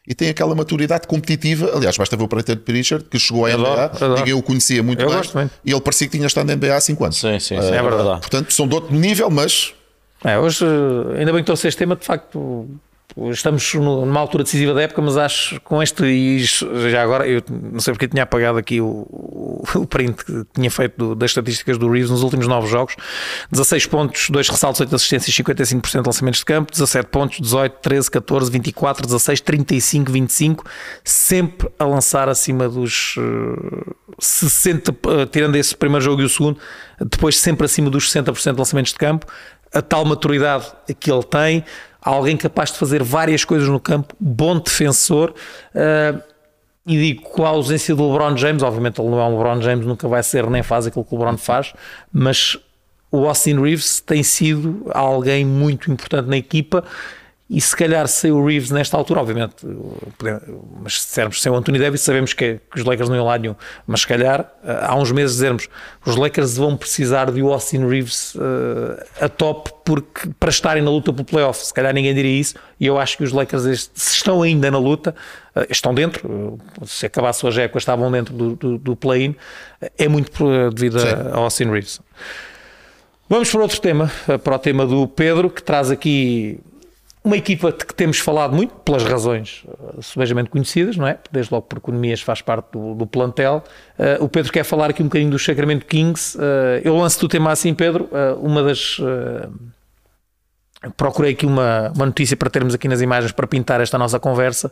E têm aquela maturidade competitiva. Aliás, basta ver o Peyton Pritchard, que chegou à NBA, adoro. ninguém o conhecia muito Eu bem, gosto muito. e ele parecia que tinha estado na NBA há 5 anos. Sim, sim, sim, Ah, é verdade. Portanto, são de outro nível, mas É, hoje, eh, ainda bem que trouxe este tema, de facto, estamos numa altura decisiva da época, mas acho com este, e já agora, eu não sei porque tinha apagado aqui o, o, print que tinha feito do- das estatísticas do Reeves nos últimos 9 jogos: 16 pontos, 2 ressaltos, 8 assistências, 55% de lançamentos de campo, 17 pontos, 18, 13, 14, 24, 16, 35, 25, sempre a lançar acima dos eh, 60, eh, tirando esse primeiro jogo e o segundo, depois sempre acima dos 60% de lançamentos de campo. A tal maturidade que ele tem, alguém capaz de fazer várias coisas no campo, bom defensor. eh, e digo com a ausência do LeBron James, obviamente ele não é um LeBron James, nunca vai ser nem faz aquilo que o LeBron faz, mas o Austin Reeves tem sido alguém muito importante na equipa e se calhar sem o Reeves nesta altura, obviamente, mas se dissermos sem o Anthony Davis, sabemos que, que, os Lakers não iam lá nenhum. Mas se calhar, há uns meses dizermos os Lakers vão precisar de Austin Reeves uh, a top porque, para estarem na luta pelo playoff. Se calhar ninguém diria isso, e eu acho que os Lakers, se estão ainda na luta, uh, estão dentro. Se acabasse hoje a época, estavam dentro do, do, do play-in. É muito devido a, a Austin Reeves. Vamos para outro tema, para o tema do Pedro, que traz aqui uma equipa de que temos falado muito, pelas razões uh, subejamente conhecidas, não é? Desde logo por economias faz parte do, do plantel. Uh, o Pedro quer falar aqui um bocadinho do Sacramento Kings. Uh, eu lanço-te o tema assim, Pedro. Uh, uma das. Procurei aqui uma, uma notícia para termos aqui nas imagens para pintar esta nossa conversa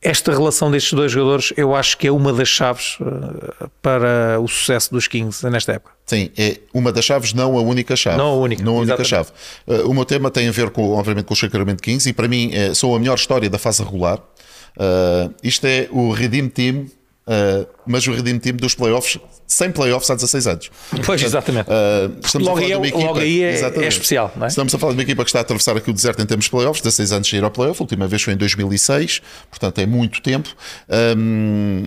esta relação destes dois jogadores eu acho que é uma das chaves uh, para o sucesso dos Kings nesta época. Sim, é uma das chaves, não a única chave. Não a única. Não a única chave. Uh, o meu tema tem a ver, com, obviamente, com o Sacramento Kings e para mim é, sou a melhor história da fase regular. Uh, isto é o Redeem Team Uh, mas o Redeem Team dos playoffs, sem playoffs há 16 anos. Pois, Portanto, exatamente. Uh, estamos logo, a falar aí, de uma equipa, logo aí é, é especial. É? Estamos a falar de uma equipa que está a atravessar aqui o deserto em termos de playoffs, 16 anos de ir ao playoff, a última vez foi em 2006, portanto é muito tempo. Um,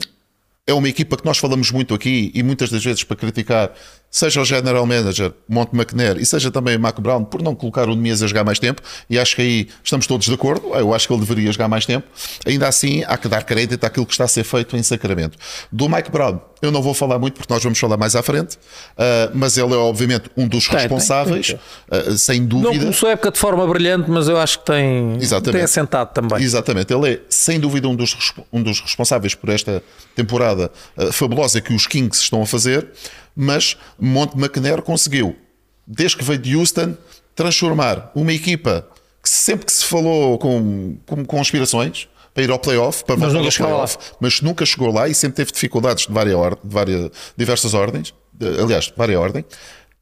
é uma equipa que nós falamos muito aqui e muitas das vezes para criticar seja o General Manager Monte McNair e seja também o Mac Brown, por não colocar o Nemias a jogar mais tempo, e acho que aí estamos todos de acordo, eu acho que ele deveria jogar mais tempo, ainda assim há que dar crédito àquilo que está a ser feito em Sacramento. Do Mike Brown, eu não vou falar muito porque nós vamos falar mais à frente, uh, mas ele é obviamente um dos tem, responsáveis, tem, tem. Uh, sem dúvida. Não começou a época de forma brilhante, mas eu acho que tem, Exatamente. tem assentado também. Exatamente, ele é sem dúvida um dos, um dos responsáveis por esta temporada uh, fabulosa que os Kings estão a fazer mas Monte McNair conseguiu, desde que veio de Houston, transformar uma equipa que sempre que se falou com, com conspirações para ir ao playoff, para mas nunca ao playoff, mas nunca chegou lá e sempre teve dificuldades de, várias, de várias, diversas ordens, de, aliás, de várias ordens,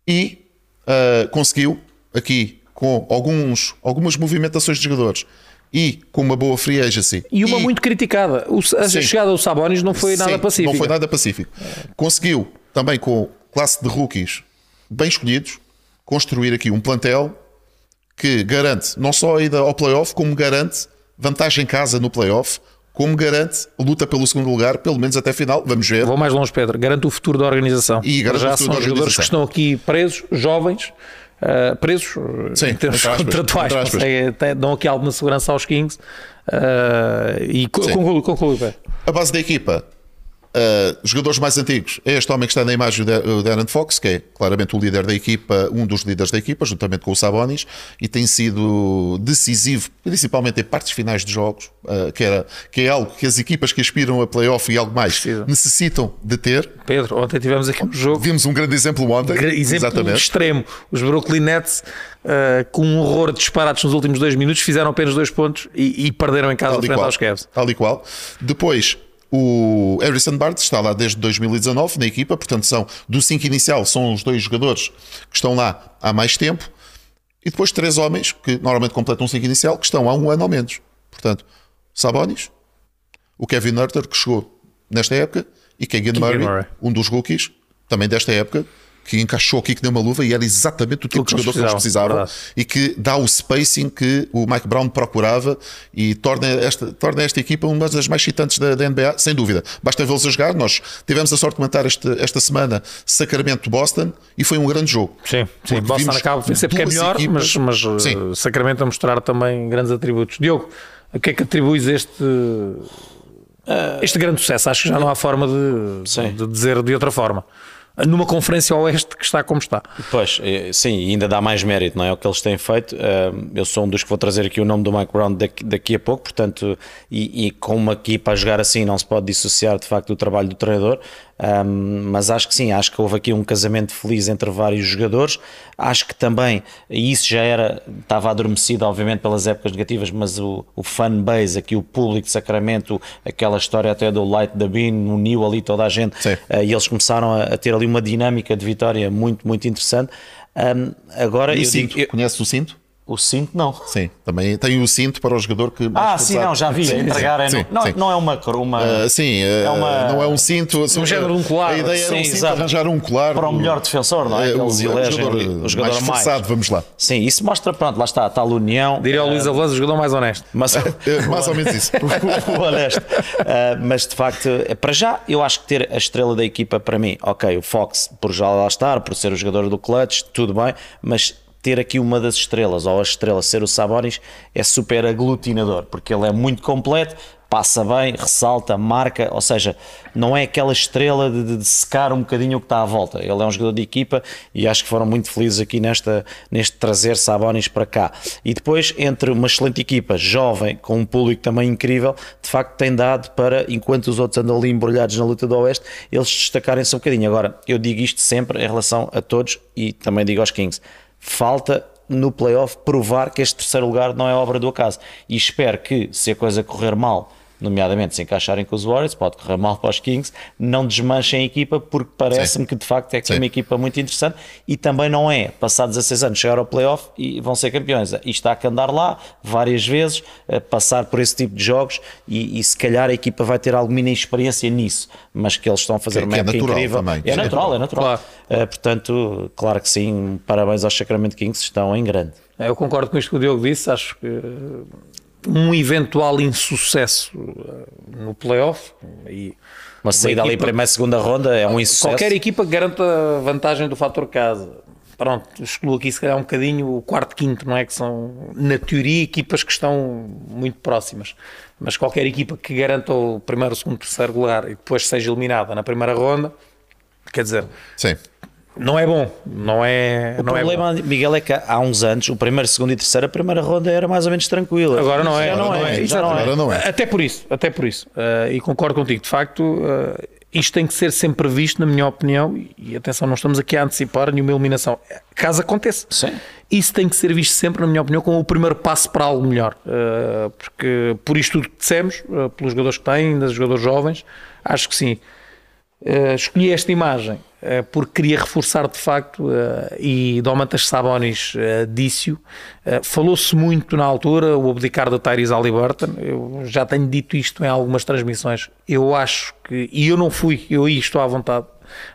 e uh, conseguiu aqui com alguns, algumas movimentações de jogadores e com uma boa free agency. E uma e, muito criticada. O, a sim, chegada do Sabonis não foi sim, nada pacífica. Não foi nada pacífico. Conseguiu também com classe de rookies bem escolhidos, construir aqui um plantel que garante não só a ida ao playoff, como garante vantagem em casa no playoff, como garante luta pelo segundo lugar, pelo menos até final. Vamos ver. Vou mais longe, Pedro. Garante o futuro da organização. E garante já o futuro são jogadores que estão aqui presos, jovens. Uh, presos Sim, em termos contratuais, dão aqui alguma segurança aos Kings uh, e conclui, conclui. A base da equipa Uh, jogadores mais antigos, é este homem que está na imagem, o Darren Fox, que é claramente o líder da equipa, um dos líderes da equipa, juntamente com o Sabonis, e tem sido decisivo, principalmente em partes finais de jogos, uh, que, era, que é algo que as equipas que aspiram a playoff e algo mais Precisa. necessitam de ter. Pedro, ontem tivemos aqui um jogo. Vimos um grande exemplo ontem. Exemplo exatamente. extremo. Os Brooklyn Nets, uh, com um horror de disparados nos últimos dois minutos, fizeram apenas dois pontos e, e perderam em casa frente qual, aos Cavs. Tal e qual. Depois, o Harrison Barnes está lá desde 2019 na equipa, portanto, são do 5 inicial, são os dois jogadores que estão lá há mais tempo. E depois três homens que normalmente completam o 5 inicial, que estão há um ano ou menos. Portanto, Sabonis, o Kevin Nurter, que chegou nesta época, e Keegan Murray, Murray, um dos rookies, também desta época, que encaixou aqui que deu uma luva e era exatamente o tipo de jogador que eles precisavam e que dá o spacing que o Mike Brown procurava e torna esta, torna esta equipa uma das mais excitantes da, da NBA, sem dúvida. Basta vê-los a jogar. Nós tivemos a sorte de comentar este, esta semana Sacramento-Boston e foi um grande jogo. Sim, sim. Boston acaba de vencer porque é melhor, equipas, mas, mas uh, Sacramento a mostrar também grandes atributos. Diogo, o que é que atribuis este. Este grande sucesso, acho que já não há forma de, de dizer de outra forma numa conferência oeste que está como está. Pois, é, sim, ainda dá mais mérito, não é? O que eles têm feito. Eu sou um dos que vou trazer aqui o nome do Mike Brown daqui, daqui a pouco, portanto, e, e, com uma equipa a jogar assim não se pode dissociar de facto do trabalho do treinador. Um, mas acho que sim, acho que houve aqui um casamento feliz entre vários jogadores. Acho que também, e isso já era, estava adormecido, obviamente, pelas épocas negativas, mas o, o fan base, aqui o público de Sacramento, aquela história até do Light da Bean, uniu ali toda a gente uh, e eles começaram a, a, ter ali uma dinâmica de vitória muito, muito interessante. Um, agora, e o cinto, eu, conhece o cinto? O cinto não. Sim, também tem o cinto para o jogador que. mais Ah, sim, não, já vi. Sim, entregar sim, é, não, sim. não é uma cor, uma. Ah, sim, ah, uma- não é um cinto. Um género de um colar. A ideia era Sim, um cinto, arranjar um colar. Para o melhor defensor, não é? Que o, eles o elegem jogador, o jogador mais mais. forçado, vamos lá. Sim, isso mostra, pronto, lá está a tal união. Diria ao Luís Avanço, o jogador mais honesto. Mas, Eh, Mais ou menos isso. o honesto. Uh, mas de facto, para já, eu acho que ter a estrela da equipa, para mim, ok, o Fox, por já lá estar, por ser o jogador do clutch, tudo bem, mas ter aqui uma das estrelas, ou a estrela ser o Sabonis, é super aglutinador, porque ele é muito completo, passa bem, ressalta, marca, ou seja, não é aquela estrela de, de- secar um bocadinho o que está à volta. Ele é um jogador de equipa e acho que foram muito felizes aqui nesta, neste trazer Sabonis para cá. E depois, entre uma excelente equipa, jovem, com um público também incrível, de facto tem dado para, enquanto os outros andam ali embrulhados na luta do Oeste, eles destacarem-se um bocadinho. Agora, eu digo isto sempre em relação a todos e também digo aos Kings. Falta no playoff provar que este terceiro lugar não é obra do acaso. E espero que, se a coisa correr mal, nomeadamente se encaixarem com os Warriors, pode correr mal para os Kings, não desmanchem a equipa, porque parece-me que de facto é aqui Sim. uma equipa muito interessante e também não é, passados 16 anos, chegar ao playoff e vão ser campeões. Isto há que andar lá várias vezes, passar por esse tipo de jogos e, e se calhar a equipa vai ter alguma inexperiência nisso, mas que eles estão a fazer Que- uma que é natural incrível. também. É É natural, é natural. Claro. Eh, portanto, claro que sim, parabéns aos Sacramento Kings, estão em grande. Eu concordo com isto que o Diogo disse, acho que um eventual insucesso eh, no playoff e Uma saída ali equipa- primeira, segunda ronda é um insucesso. qualquer equipa que garanta a vantagem do fator casa. Pronto, excluo aqui se calhar um bocadinho o quarto, quinto, não é? Que são, na teoria, equipas que estão muito próximas. Mas qualquer equipa que garanta o primeiro, o segundo, terceiro lugar e depois seja eliminada na primeira ronda, quer dizer, Sim. Não é bom. Não é, O não é problema, Miguel, é que há uns anos, o primeiro, segundo e terceiro, a primeira ronda era mais ou menos tranquila. Agora não é. Já não Agora é. não é. não é. Agora não é. Até por isso, até por isso. Uh, e concordo contigo. De facto, uh, isto tem que ser sempre visto, na minha opinião, e, atenção, não estamos aqui a antecipar nenhuma eliminação. Caso aconteça. Sim. Isso tem que ser visto sempre, na minha opinião, como o primeiro passo para algo melhor. Uh, porque por isto tudo que dissemos, uh, pelos jogadores que têm, dos jogadores jovens, acho que sim. Uh, escolhi esta imagem porque queria reforçar de facto, uh, e Domantas Sabonis uh, disse-o, falou-se muito na altura o abdicar do Tyrese Halliburton, eu já tenho dito isto em algumas transmissões, eu acho que, e eu não fui, eu aí estou à vontade,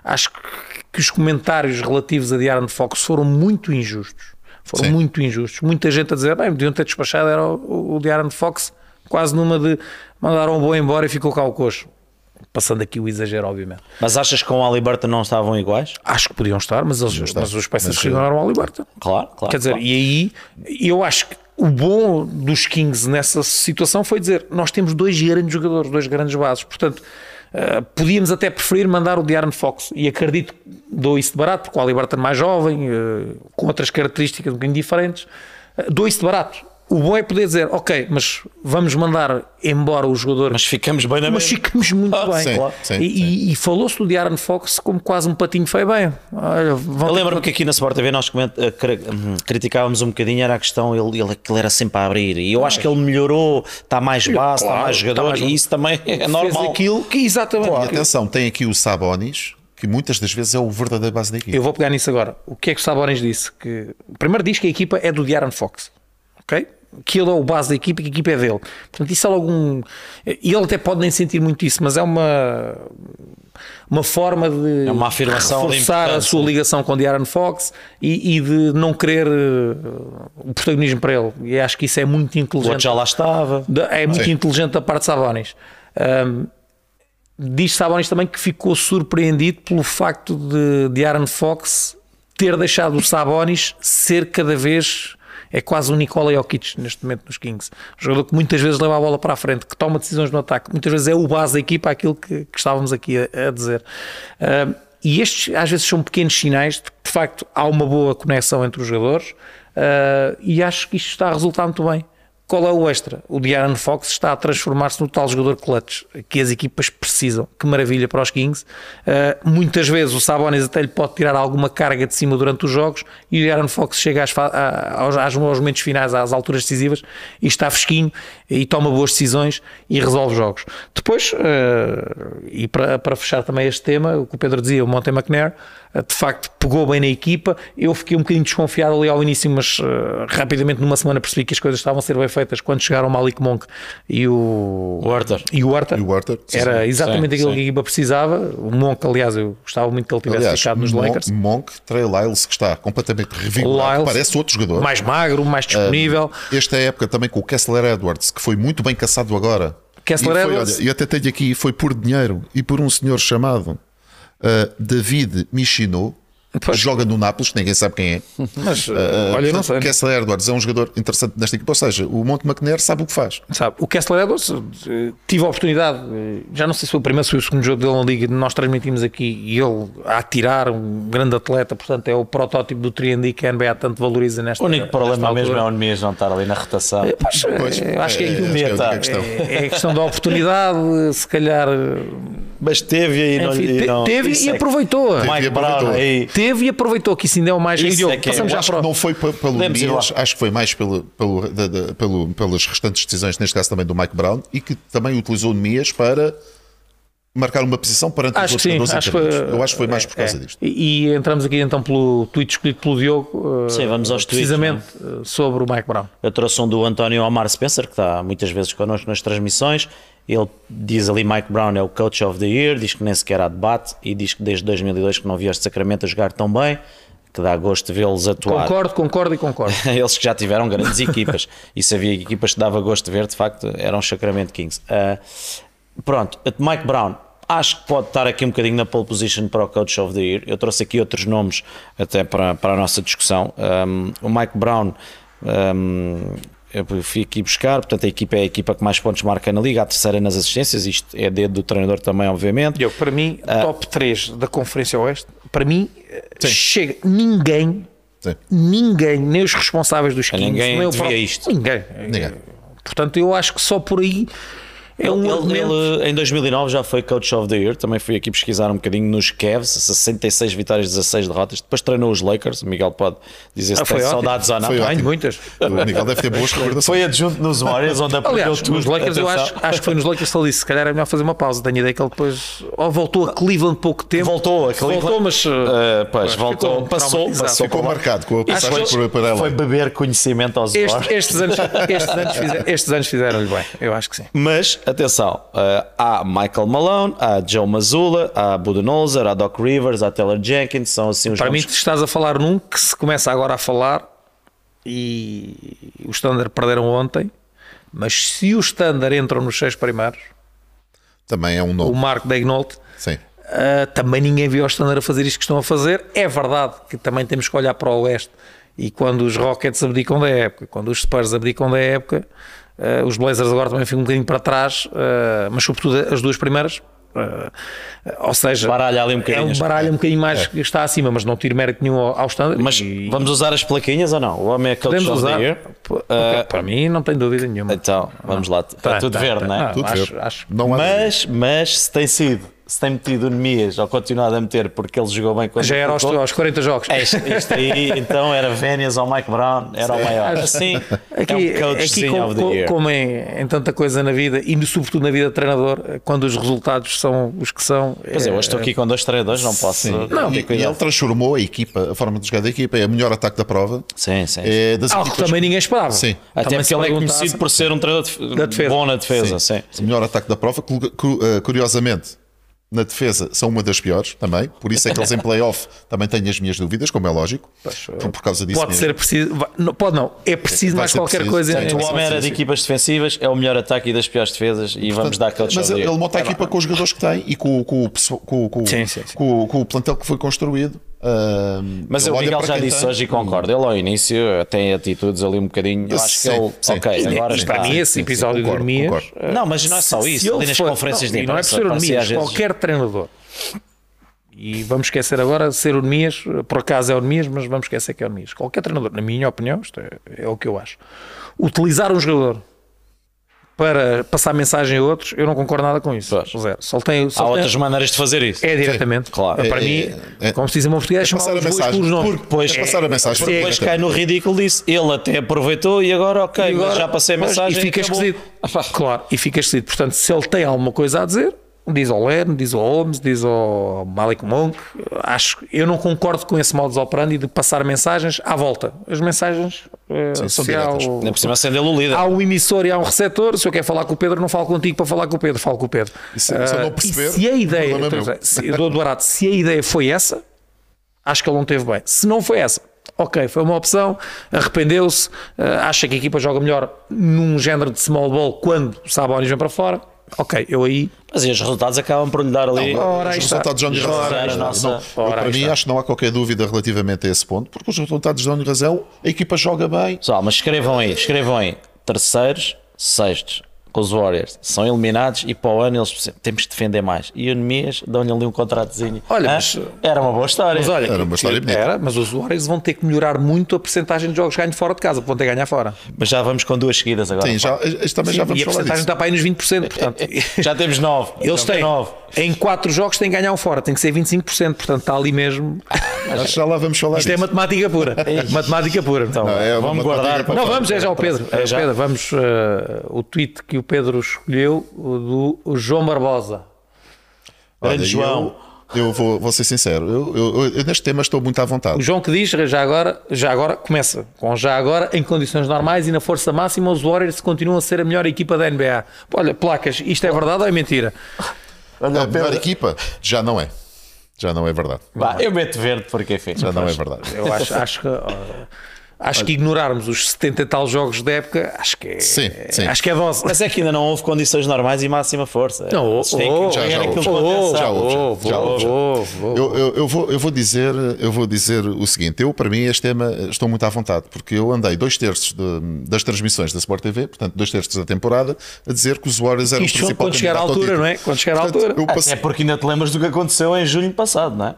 acho que, os comentários relativos a De'Aaron Fox foram muito injustos, foram Sim. muito injustos, muita gente a dizer, bem, deviam ter despachado era o, o De'Aaron Fox, quase numa de mandaram o bom embora e ficou cá o coxo. Passando aqui o exagero, obviamente. Mas achas que com o Aliberta não estavam iguais? Acho que podiam estar, mas, eles, estar. mas os peças chegaram ao Liberta. Claro, claro. Quer dizer, claro. e aí eu acho que o bom dos Kings nessa situação foi dizer: nós temos dois grandes jogadores, dois grandes bases, portanto. eh, podíamos até preferir mandar o De'Aaron Fox e acredito que dou isso de barato porque o Aliberton mais jovem eh, com outras características um bocadinho diferentes eh, dou isso de barato o bom é poder dizer ok, mas vamos mandar embora o jogador Mas ficamos bem na mas mesma. ficamos muito Ah, bem. sim, Claro. sim, e e- e falou-se do De'Aaron Fox como quase um patinho feio bem. Olha, Eu lembro-me que aqui na Sport TV nós coment- eh, hum, criticávamos um bocadinho era a questão, ele, ele, que ele era sempre a abrir. E eu acho que ele melhorou, está mais base, está claro, mais está jogador, mais- e isso também é fez normal. aquilo que exatamente. E atenção, tem aqui o Sabonis, que muitas das vezes é o verdadeiro base da equipe. Eu vou pegar nisso agora. O que é que o Sabonis disse? Que primeiro diz que a equipa é do De'Aaron Fox, ok? Que ele é o base da equipa e que a equipa é dele. Portanto, isso é algum. E ele até pode nem sentir muito isso, mas é uma uma forma de É uma afirmação de reforçar a sua ligação com o De'Aaron Fox e, e de não querer eh, o protagonismo para ele. E acho que isso é muito O inteligente. outro já lá estava. É muito Sim. inteligente da parte de Sabonis. Um, diz Sabonis também que ficou surpreendido pelo facto de, de Aaron Fox ter deixado o Sabonis ser cada vez. É quase um Nikola Jokic neste momento nos Kings. Um jogador que muitas vezes leva a bola para a frente, que toma decisões no ataque. Muitas vezes é o base da equipa, aquilo que, que estávamos aqui a, a dizer. Um, e estes às vezes são pequenos sinais de que de facto há uma boa conexão entre os jogadores uh, e acho que isto está a resultar muito bem. Qual é o extra? O De'Aaron Fox está a transformar-se no tal jogador clutch que as equipas precisam. Que maravilha para os Kings. Uh, muitas vezes o Sabonis até lhe pode tirar alguma carga de cima durante os jogos e o De'Aaron Fox chega às, aos, aos momentos finais, às alturas decisivas e está fresquinho e toma boas decisões e resolve jogos. Depois, uh, e para, para fechar também este tema, o que o Pedro dizia, o Monte McNair, de facto pegou bem na equipa. Eu fiquei um bocadinho desconfiado ali ao início, mas uh, rapidamente numa semana percebi que as coisas estavam a ser bem feitas quando chegaram o Malik Monk e o O Arthur. E o Arthur. E o Arthur, Era exatamente Sim, aquilo sim. que a equipa precisava. O Monk, aliás, eu gostava muito que ele tivesse Aliás, ficado nos Mon- Lakers. Monk, Trey Lyles, que está completamente revigorado, Lyles, parece outro jogador. Mais magro, mais disponível. Esta época também com o Kessler Edwards, que foi muito bem caçado agora. Kessler e foi, Edwards- olha, e até tenho aqui, foi por dinheiro e por um senhor chamado David Michino, Pois. joga no Nápoles, que ninguém sabe quem é. Mas, Uh, olha, não sei. Kessler Edwards é um jogador interessante nesta equipa, ou seja, o Monte McNair sabe o que faz. Sabe, o Kessler Edwards eh, tive a oportunidade, eh, já não sei se foi o primeiro, se foi o segundo jogo dele na Liga, nós transmitimos aqui e ele a atirar, um grande atleta, portanto é o protótipo do 3D que a NBA tanto valoriza nesta O único problema mesmo é o Nemias não estar ali na rotação. Eh, pois, Pois, eu acho que é, é, é questão. É, é a questão da oportunidade, se calhar Mas teve aí não, enfim, e te- não, teve e é que- aproveitou. Teve Mike e Brown aí. Teve e aproveitou que isso ainda é o mais. Isso é que é. passamos já para não foi pe- pelo lá. acho que foi mais pelo, pelo, da- da- pelo- pelas restantes decisões, neste caso também do Mike Brown, e que também utilizou o Nias para marcar uma posição perante Acho os que outros sim, acho foi, Eu acho que foi mais por causa é. disto. E, e entramos aqui então pelo tweet escolhido pelo Diogo, eh, Sim, vamos aos tweets, precisamente eh, sobre o Mike Brown. Eu trouxe um do António Omar Spencer, que está muitas vezes connosco nas transmissões. Ele diz ali: Mike Brown é o Coach of the Year, diz que nem sequer há debate e diz que desde 2002 que não via este Sacramento a jogar tão bem, que dá gosto de vê-los atuar. Concordo, concordo e concordo. Eles que já tiveram grandes equipas e se havia equipas que dava gosto de ver, de facto, eram os Sacramento Kings. Ah, pronto, Mike Brown. Acho que pode estar aqui um bocadinho na pole position para o Coach of the Year. Eu trouxe aqui outros nomes até para, para a nossa discussão. Um, o Mike Brown, um, eu fui aqui buscar, portanto, a equipa é a equipa que mais pontos marca na liga, a terceira nas assistências. Isto é dedo do treinador também, obviamente. Diogo, para mim, Ah. top 3 da Conferência Oeste, para mim, eh, chega ninguém, Sim. ninguém, nem os responsáveis dos Kings, ninguém nem o próprio- isto. Ninguém. Ninguém. Portanto, eu acho que só por aí é um ele, argumento. ele, em 2009 já foi Coach of the Year, também fui aqui pesquisar um bocadinho nos Cavs, 66 vitórias, 16 derrotas. Depois treinou os Lakers. O Miguel pode dizer se Ah, foi tem ótimo. saudades ou não. Tenho muitas. O Miguel deve ter boas recordações. Foi adjunto nos Warriors, onde aprendeu tudo. nos Lakers, eu acho, acho que foi nos Lakers que ele disse: se calhar é melhor fazer uma pausa. Tenho ideia que ele depois ou voltou a Cleveland pouco tempo. Voltou a Cleveland. Voltou, mas. uh, pois, ficou voltou, passou, passou Ficou marcado com a passagem foi, por, por ela. foi beber conhecimento aos Este- Warriors. estes, anos, estes, anos fizeram, estes anos fizeram-lhe bem, eu acho que sim. Mas, atenção, uh, há Michael Malone, há Joe Mazzulla, há Budenholzer, há Doc Rivers, há Taylor Jenkins, são assim os Para mim, nomes tu estás a falar num que se começa agora a falar e os Standard perderam ontem, mas se o Standard entram nos seis primeiros, Também é um o nome. Marco Degnault, Sim. Uh, também ninguém viu o Standard a fazer isto que estão a fazer. É verdade que também temos que olhar para o Oeste e quando os Rockets abdicam da época, quando os Spurs abdicam da época, uh, os Blazers agora também ficam um bocadinho para trás, uh, mas sobretudo as duas primeiras. uh, ou seja, Baralha ali um é bocadinho. um baralho um bocadinho mais que está acima, mas não tiro mérito nenhum ao, ao Standard. Mas e vamos usar as plaquinhas ou não? O homem é podemos usar. Uh, para mim, não tem dúvida nenhuma. Então, vamos lá. Tá, é tudo tá, verde, tá. não é? Não, Tudo acho- verde. acho- Não Mas, mas se tem sido, se tem metido o Nemias ou continuado a meter porque ele jogou bem quando Já era aos, aos 40 jogos. Este, este aí, então era Vénias ou Mike Brown, era o maior. Assim, Aqui, é um aqui como, of the year. como em, em tanta coisa na vida e no- sobretudo na vida de treinador, quando os resultados são os que são. Pois é, é, hoje estou aqui com dois treinadores, não posso Sim. ter e, e ele transformou a equipa, a forma de jogar da equipa, é o melhor ataque da prova. Sim, sim. É das algo que equipas- também ninguém esperava. Sim. Até Também porque ele é conhecido por ser um treinador de- Da defesa. bom na defesa. Sim. O melhor ataque da prova, eh, curiosamente, na defesa são uma das piores também, por isso é que eles em playoff também têm as minhas dúvidas, como é lógico, por, por causa disso Pode mesmo. ser preciso, vai- não, pode não, é preciso Vai mais qualquer preciso, coisa. sim. O homem era de equipas defensivas, é o melhor ataque e das piores defesas e vamos dar coach Mas ele, monta a equipa com os jogadores que tem e com, com, com, com, Sim, sim, sim. com- com o plantel que foi construído. Ah, Mas o Miguel já disse tem. hoje e concordo. Ele ao início tem atitudes ali um bocadinho. Eu acho que Sim, ele, sim. ok, Sim, agora e está. para mim, esse sim, episódio concordo, do Mias. concordo. Não, mas não é só isso. ele Ali nas for- conferências não, de e não é por imprensa. ser vezes- qualquer treinador. E vamos esquecer agora ser o Nemias, por acaso é o Nemias, mas vamos esquecer que é o Nemias. Qualquer treinador, na minha opinião, isto é, é o que eu acho. Utilizar um jogador para passar mensagem a outros, eu não concordo nada com isso. Pois. Zero. Só tem, só Há tem- outras maneiras de fazer isso. É diretamente. claro. Para É, mim, é, é. como se diz em bom português, É passar chamar a os bois mensagem. pelos nomes. Porque depois, É passar a mensagem. porque depois cai no ridículo disso. Ele até aproveitou e agora, ok, E agora- mas já passei a pois, mensagem. E fica acabou. esquisito. Claro, e fica esquisito. Portanto, se ele tem alguma coisa a dizer, diz ao Len, diz ao Holmes, diz ao Malik Monk. Acho, eu não concordo com esse modus operandi de passar mensagens à volta. As mensagens eh, Sim, são diretas. Ainda por cima ele o líder. Há um emissor e há um receptor. Se eu quero falar com o Pedro, não falo contigo para falar com o Pedro, falo com o Pedro. E se- se eu não Ah, perceber, se a ideia, é meu. se, Eduardo Barato, se a ideia foi essa, acho que ele não teve bem. Se não foi essa, ok, foi uma opção, arrependeu-se, ah, acha que a equipa joga melhor num género de small ball quando o Sabonis vem para fora. Ok, eu aí. Mas e os resultados acabam por lhe dar ali. Ora, aí os resultados dão-lhe razão. Ora, Não, não, Nossa. Ora, para mim, está. acho que não há qualquer dúvida relativamente a esse ponto, porque os resultados dão-lhe razão, a equipa joga bem. Pessoal, mas escrevam aí, escrevam aí. Terceiros, sextos, com os Warriors, são eliminados e para o ano eles precisam- temos que defender mais. E o Nemias dão-lhe ali um contratozinho. Olha, mas- Era uma boa história. Mas olha, Era uma história bonita. era, mas os Warriors vão ter que melhorar muito a percentagem de jogos ganho fora de casa, porque vão ter que ganhar fora. Mas já vamos com duas seguidas agora. Sim, já, também já vamos e a percentagem está para aí nos 20%. Portanto, Já temos nove. eles Já têm, temos nove. em 4 jogos, têm que ganhar um fora, tem que ser 25%. Portanto, está ali mesmo. Que já lá vamos falar Isto é disso. matemática pura. matemática pura. Então, Não, é vamos guardar. para Não, vamos, é já o Pedro. É É já. Pedro, vamos. eh, o tweet que o Pedro escolheu, o do João Barbosa. Olha, Grande João. Eu, eu vou, vou ser sincero, eu, eu- eu neste tema estou muito à O vontade. João que diz, já agora, já agora, começa com já agora, em condições normais e na força máxima, os Warriors continuam a ser a melhor equipa da NBA. Olha, placas, isto é verdade ou é mentira? A melhor equipa já não é. Já não é verdade. Vá, eu meto verde porque enfim. Já não é verdade. Eu acho, acho que. Acho que ignorarmos os 70 e tal jogos da época, acho que é, Sim, sim. Acho que é dose. Mas é que ainda não houve condições normais e máxima força. Não, oh, já houve. que Oh, compensar. Já houve, já. Já houve, já. oh. Eu, eu, eu vou, eu, vou dizer, eu vou dizer o seguinte: eu, para mim, este tema estou muito à vontade, porque eu andei dois terços de- das transmissões da Sport TV, portanto, dois terços da temporada, a dizer que os Warriors eram Isto o principal quando chegar à altura, não é? Quando chegar à altura. passei- É porque ainda te lembras do que aconteceu em junho passado, não é?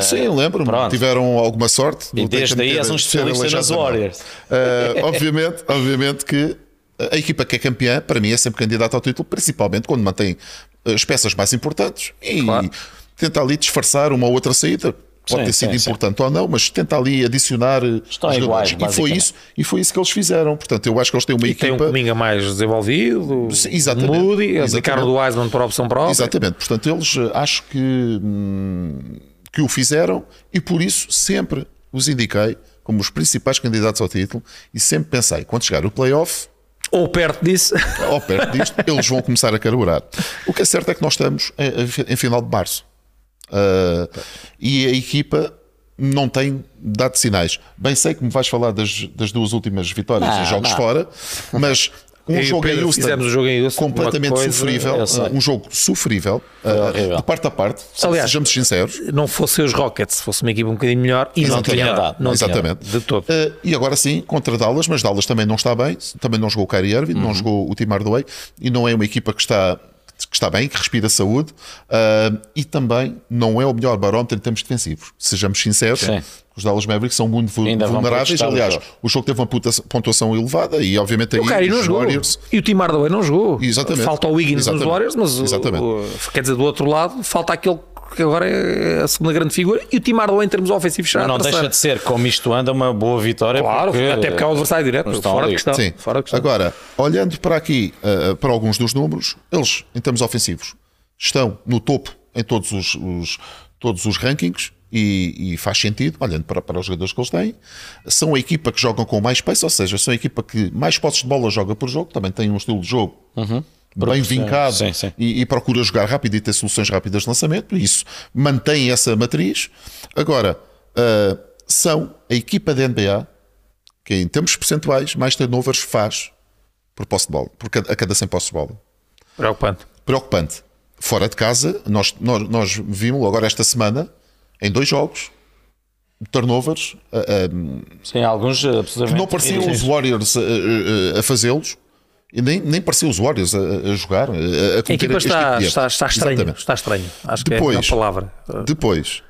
Sim, lembro-me. Pronto. Tiveram alguma sorte. E desde aí és um ser especialista nas. Warriors. Uh, obviamente, obviamente que a equipa que é campeã, para mim, é sempre candidata ao título, principalmente quando mantém as peças mais importantes e Claro. tenta ali disfarçar uma ou outra saída. Pode Sim, ter sido sim, sim. importante ou não, mas tenta ali adicionar Estão iguais, e foi isso E foi isso que eles fizeram. Portanto, eu acho que eles têm uma E tem um equipa. Cominga mais desenvolvido, Sim, exatamente. Moody, Exatamente. aplicaram do Wiseman por opção própria. Exatamente. Portanto, eles acho que, hum, que o fizeram e por isso sempre os indiquei como os principais candidatos ao título e sempre pensei, quando chegar o playoff, Ou perto disso. ou perto disto, eles vão começar a carburar. O que é certo é que nós estamos em, em final de março Ah, e a equipa não tem dado sinais. Bem sei que me vais falar das, das duas últimas vitórias Não, em jogos não. fora, mas um e jogo em Houston, fizemos o jogo em Houston, completamente coisa- sofrível, um jogo sofrível, horrível. de parte a parte, Aliás, sejamos sinceros. não fossem os Rockets, se fosse uma equipa um bocadinho melhor e não Exatamente. tinha dado. Não tinha Exatamente. dado, de todo. Uh, e agora sim, contra Dallas, mas Dallas também não está bem, também não jogou o Kyrie Irving, Uhum. não jogou o Tim Hardaway e não é uma equipa que está, que está bem, que respira saúde uh, e também não é o melhor barómetro em termos defensivos. Sejamos sinceros, Sim. os Dallas Mavericks são muito Ainda vulneráveis. Aliás, o jogo. teve uma pontuação elevada e obviamente aí O Kyrie não os jogou. Warriors E o Tim Hardaway não jogou. Exatamente. Falta o Wiggins Exatamente. nos Warriors, mas o- o- quer dizer, do outro lado, falta aquele que agora é a segunda grande figura. E o Tim Hardaway, em termos ofensivos, será não deixa de ser, como isto anda, uma boa vitória. Claro, porque, até porque é o adversário direto. Fora de ali. questão. Sim. Fora de questão. Agora, olhando para aqui, uh, para alguns dos números, eles, em termos ofensivos, estão no topo em todos os, os- todos os rankings e, e faz sentido, olhando para, para os jogadores que eles têm. São a equipa que jogam com mais space, ou seja, são a equipa que mais posses de bola joga por jogo, também tem um estilo de jogo bem vincado Sim, sim. E, e procura jogar rápido e ter soluções rápidas de lançamento, isso mantém essa matriz. Agora, uh, são a equipa da NBA que em termos percentuais mais turnovers faz por posse de bola, por cada, a cada 100 posses de bola. Preocupante. Preocupante. Fora de casa, nós, nós, nós vimos agora esta semana, em dois jogos, turnovers, ah, ah, Sim, alguns que absolutamente. não pareciam os. Warriors a fazê-los, e nem, nem pareciam os Warriors a, a jogar, a, a equipa este está, tipo está, está estranho. Exatamente. Está estranho. Acho que Depois- é a palavra. Depois,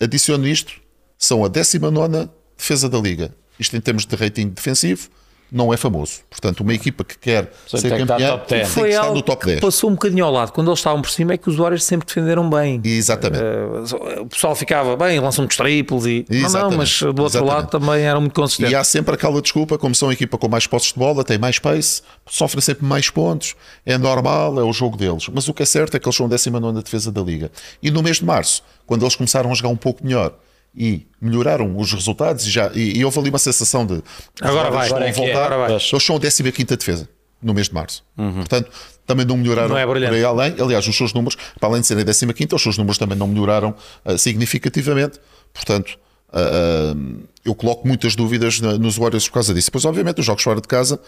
adiciono isto, são a 19 defesa da liga. Isto em termos de rating defensivo, não é famoso. Portanto, uma equipa que quer ser que campeã top 10. tem Foi que estar no top que 10. passou um bocadinho ao lado. Quando eles estavam por cima é que os Warriors sempre defenderam bem. Exatamente. Eh, o pessoal ficava bem, lançam muitos triplos e. Não, não, mas do outro Exatamente. lado também eram muito consistentes. E há sempre aquela desculpa, como são a equipa com mais postos de bola, tem mais pace, sofrem sempre mais pontos, é normal, é o jogo deles. Mas o que é certo é que eles são a 19 defesa da liga. E no mês de março, quando eles começaram a jogar um pouco melhor e melhoraram os resultados, e, já, e, e houve ali uma sensação de Agora vai, agora é é, voltar, agora vai. eles são a 15 defesa no mês de março. Portanto, também não melhoraram Não é por aí além. Aliás, os seus números, para além de serem a 15, os seus números também não melhoraram ah, significativamente. Portanto, ah, ah, eu coloco muitas dúvidas na- nos Warriors por causa disso. Pois, obviamente, os jogos fora de casa.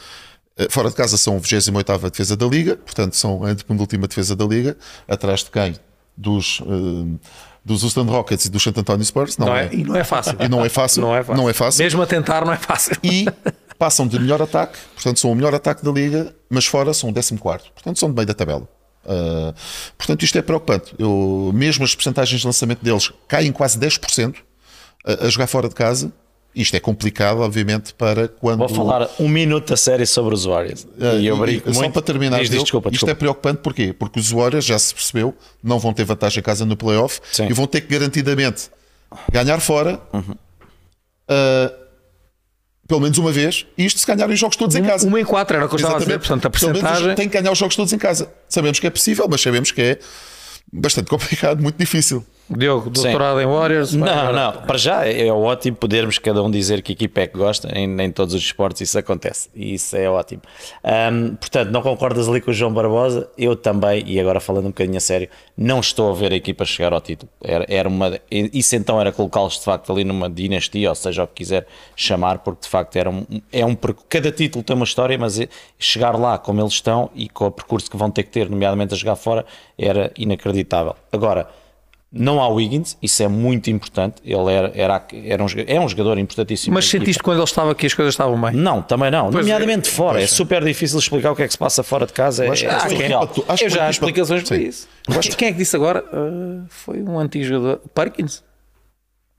Fora de casa são a 28 defesa da Liga, portanto são a penúltima defesa da Liga, atrás de quem? Dos, ah, dos Houston Rockets e dos San Antonio Spurs. Não, Não é, é- e não é fácil. E não é fácil. Não é fácil. Não é fácil Mesmo a tentar, não é fácil. e passam de melhor ataque, portanto são o melhor ataque da liga, mas fora são o 14, portanto são de meio da tabela. Uh, portanto, isto é preocupante. Eu, mesmo as percentagens de lançamento deles caem quase 10% a, a jogar fora de casa. Isto é complicado, obviamente, para quando. Vou falar um minuto a sério sobre os Warriors. Uh, e eu e- brinco só muito. para terminar, Diz, diz, desculpa, isto desculpa. é preocupante porquê? Porque os Warriors já se percebeu, não vão ter vantagem em casa no playoff Sim. e vão ter que garantidamente ganhar fora. Uhum. uh, pelo menos uma vez, e isto se ganharem os jogos todos em casa. Uma em quatro era o que eu estava a dizer. Portanto, a percentagem. tem que ganhar os jogos todos em casa. Sabemos que é possível, mas sabemos que é bastante complicado, muito difícil. Diogo, doutorado em Warriors. Não, agora. não, para já é ótimo podermos cada um dizer que equipa é que gosta, em, em todos os esportes isso acontece, e isso é ótimo. Ahm, portanto, não concordas ali com o João Barbosa? Eu também, e agora falando um bocadinho a sério, não estou a ver a equipa chegar ao título. Era, era uma, isso então era colocá-los de facto ali numa dinastia, ou seja, o que quiser chamar, porque de facto era um, é um cada título tem uma história, mas é- chegar lá como eles estão e com o percurso que vão ter que ter, nomeadamente a jogar fora, era inacreditável. Agora, não há Wiggins, isso é muito importante. Ele era, era, era um, é um jogador importantíssimo. Mas sentiste quando ele estava aqui as coisas estavam bem? Não, também não. Pois Nomeadamente fora. É é. super difícil explicar o que é que se passa fora de casa. É, acho que é é surreal. acho eu que já há explicações para isso. Acho- Quem é que disse agora? Uh, foi um antigo jogador. Parkins?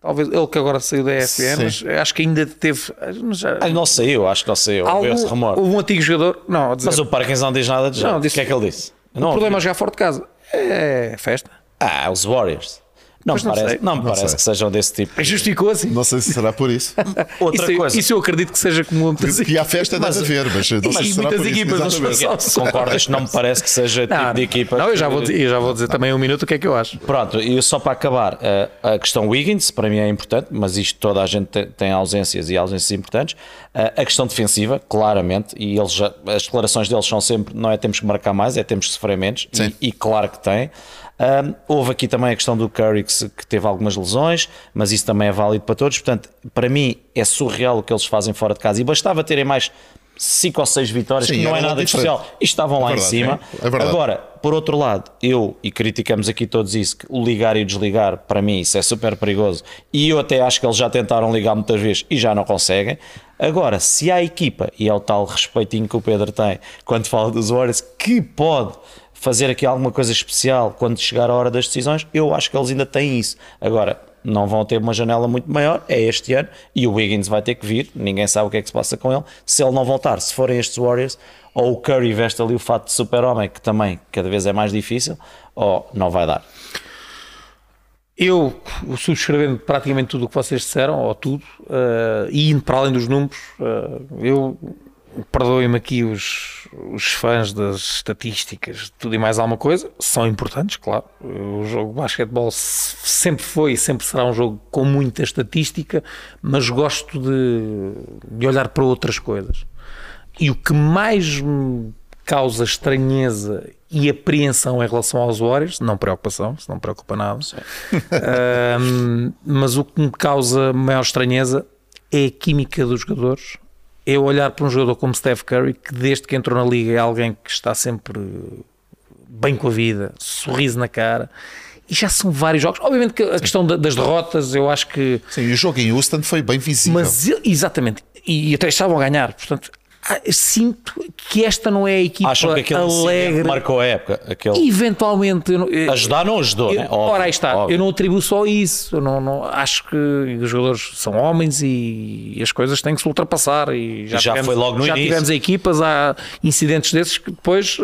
Talvez ele que agora saiu da ESPN, mas acho que ainda teve. mas já- Ah, Não saiu, acho que não saiu. algum- esse houve um antigo jogador. Não, dizer, Mas o Parkins não diz nada de jeito. Não, O disse- que é que ele disse? O não problema é jogar fora de casa. É festa. Ah, os Warriors. Não, me não parece, sei. não me Não parece sei. que sejam desse tipo. Justificou assim. Não sei se será por isso. Outra isso, coisa. isso eu acredito que seja comum a muitas que há festa deve Mas- haver, mas não sei Mas se será muitas por isso. equipas não se exatamente. passam. Concordas não me parece que seja tipo Não, de equipa. não, eu já vou dizer, eu já vou dizer também um minuto o que é que eu acho. Pronto, e só para acabar, eh, a questão Wiggins, para mim é importante, mas isto toda a gente tem, ausências e ausências importantes. Eh, A questão defensiva, claramente, e eles já- as declarações deles são sempre: não é temos que marcar mais, é temos que sofrer menos, Sim. e, e claro que tem. Ahm, houve aqui também a questão do Curry que, que teve algumas lesões, mas isso também é válido para todos. Portanto, para mim é surreal o que eles fazem fora de casa e bastava terem mais 5 ou 6 vitórias, Sim, que não era é nada especial, e estavam É lá verdade, em cima. é. Agora, por outro lado, eu, e criticamos aqui todos isso, que o ligar e o desligar, para mim, isso é super perigoso. E eu até acho que eles já tentaram ligar muitas vezes e já não conseguem. Agora, se há equipa, e é o tal respeitinho que o Pedro tem quando fala dos Warriors, que pode fazer aqui alguma coisa especial quando chegar a hora das decisões, eu acho que eles ainda têm isso. Agora, não vão ter uma janela muito maior, é este ano, e o Wiggins vai ter que vir, ninguém sabe o que é que se passa com ele. Se ele não voltar, se forem estes Warriors, ou o Curry veste ali o fato de super-homem, que também cada vez é mais difícil, ou não vai dar. Eu, subscrevendo praticamente tudo o que vocês disseram, ou tudo, eh, e indo para além dos números, eh, eu perdoem-me aqui os, os fãs das estatísticas, tudo e mais alguma coisa, são importantes, claro. O jogo de basquetebol se- sempre foi e sempre será um jogo com muita estatística, mas gosto de, de olhar para outras coisas. E o que mais me causa estranheza e apreensão em relação aos Warriors, não preocupação, isso não preocupa nada, mas o que me causa maior estranheza é a química dos jogadores. É olhar para um jogador como Steph Curry, que desde que entrou na liga é alguém que está sempre bem com a vida, sorriso na cara. E já são vários jogos. Obviamente que a questão da- das derrotas, eu acho que Sim, o jogo em Houston foi bem visível. mas exatamente, e até estavam a ganhar, portanto, sinto que esta não é a equipa Acham que aquele alegre. incidente marcou a época. Aquele... Eventualmente, eu Ajudar não ajudou, eu- né? Óbvio, ora, aí está. óbvio. Eu não atribuo só isso. Eu não, não- acho que os jogadores são homens e, as coisas têm que se ultrapassar. E já, Já tivemos, foi logo no já início. tivemos equipas, há incidentes desses que depois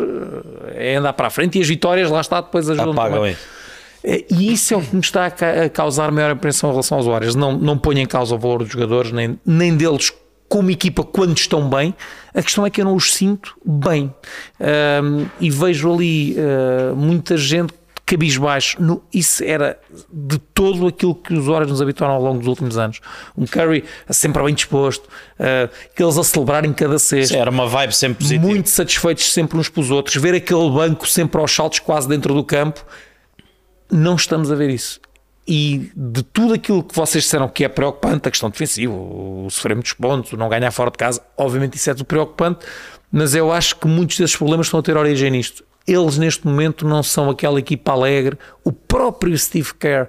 eh, é andar para a frente e as vitórias lá está depois ajudam Apagam isso. É, E isso é o que me está a ca- a causar maior apreensão em relação aos Warriors. Não, não ponho em causa o valor dos jogadores, nem, nem deles como equipa quando estão bem. A questão é que eu não os sinto bem. Ahm, e vejo ali ah, muita gente cabisbaixo. No, isso era de todo aquilo que os Warriors nos habituaram ao longo dos últimos anos. Um Curry sempre bem disposto, ah, aqueles a celebrarem cada sexta Era uma vibe sempre positiva. muito satisfeitos sempre uns pelos outros, ver aquele banco sempre aos saltos quase dentro do campo, não estamos a ver isso. E de tudo aquilo que vocês disseram que é preocupante, a questão defensiva, o sofrer muitos pontos, o não ganhar fora de casa, obviamente isso é tudo preocupante, mas eu acho que muitos desses problemas estão a ter origem nisto. Eles neste momento não são aquela equipa alegre, o próprio Steve Kerr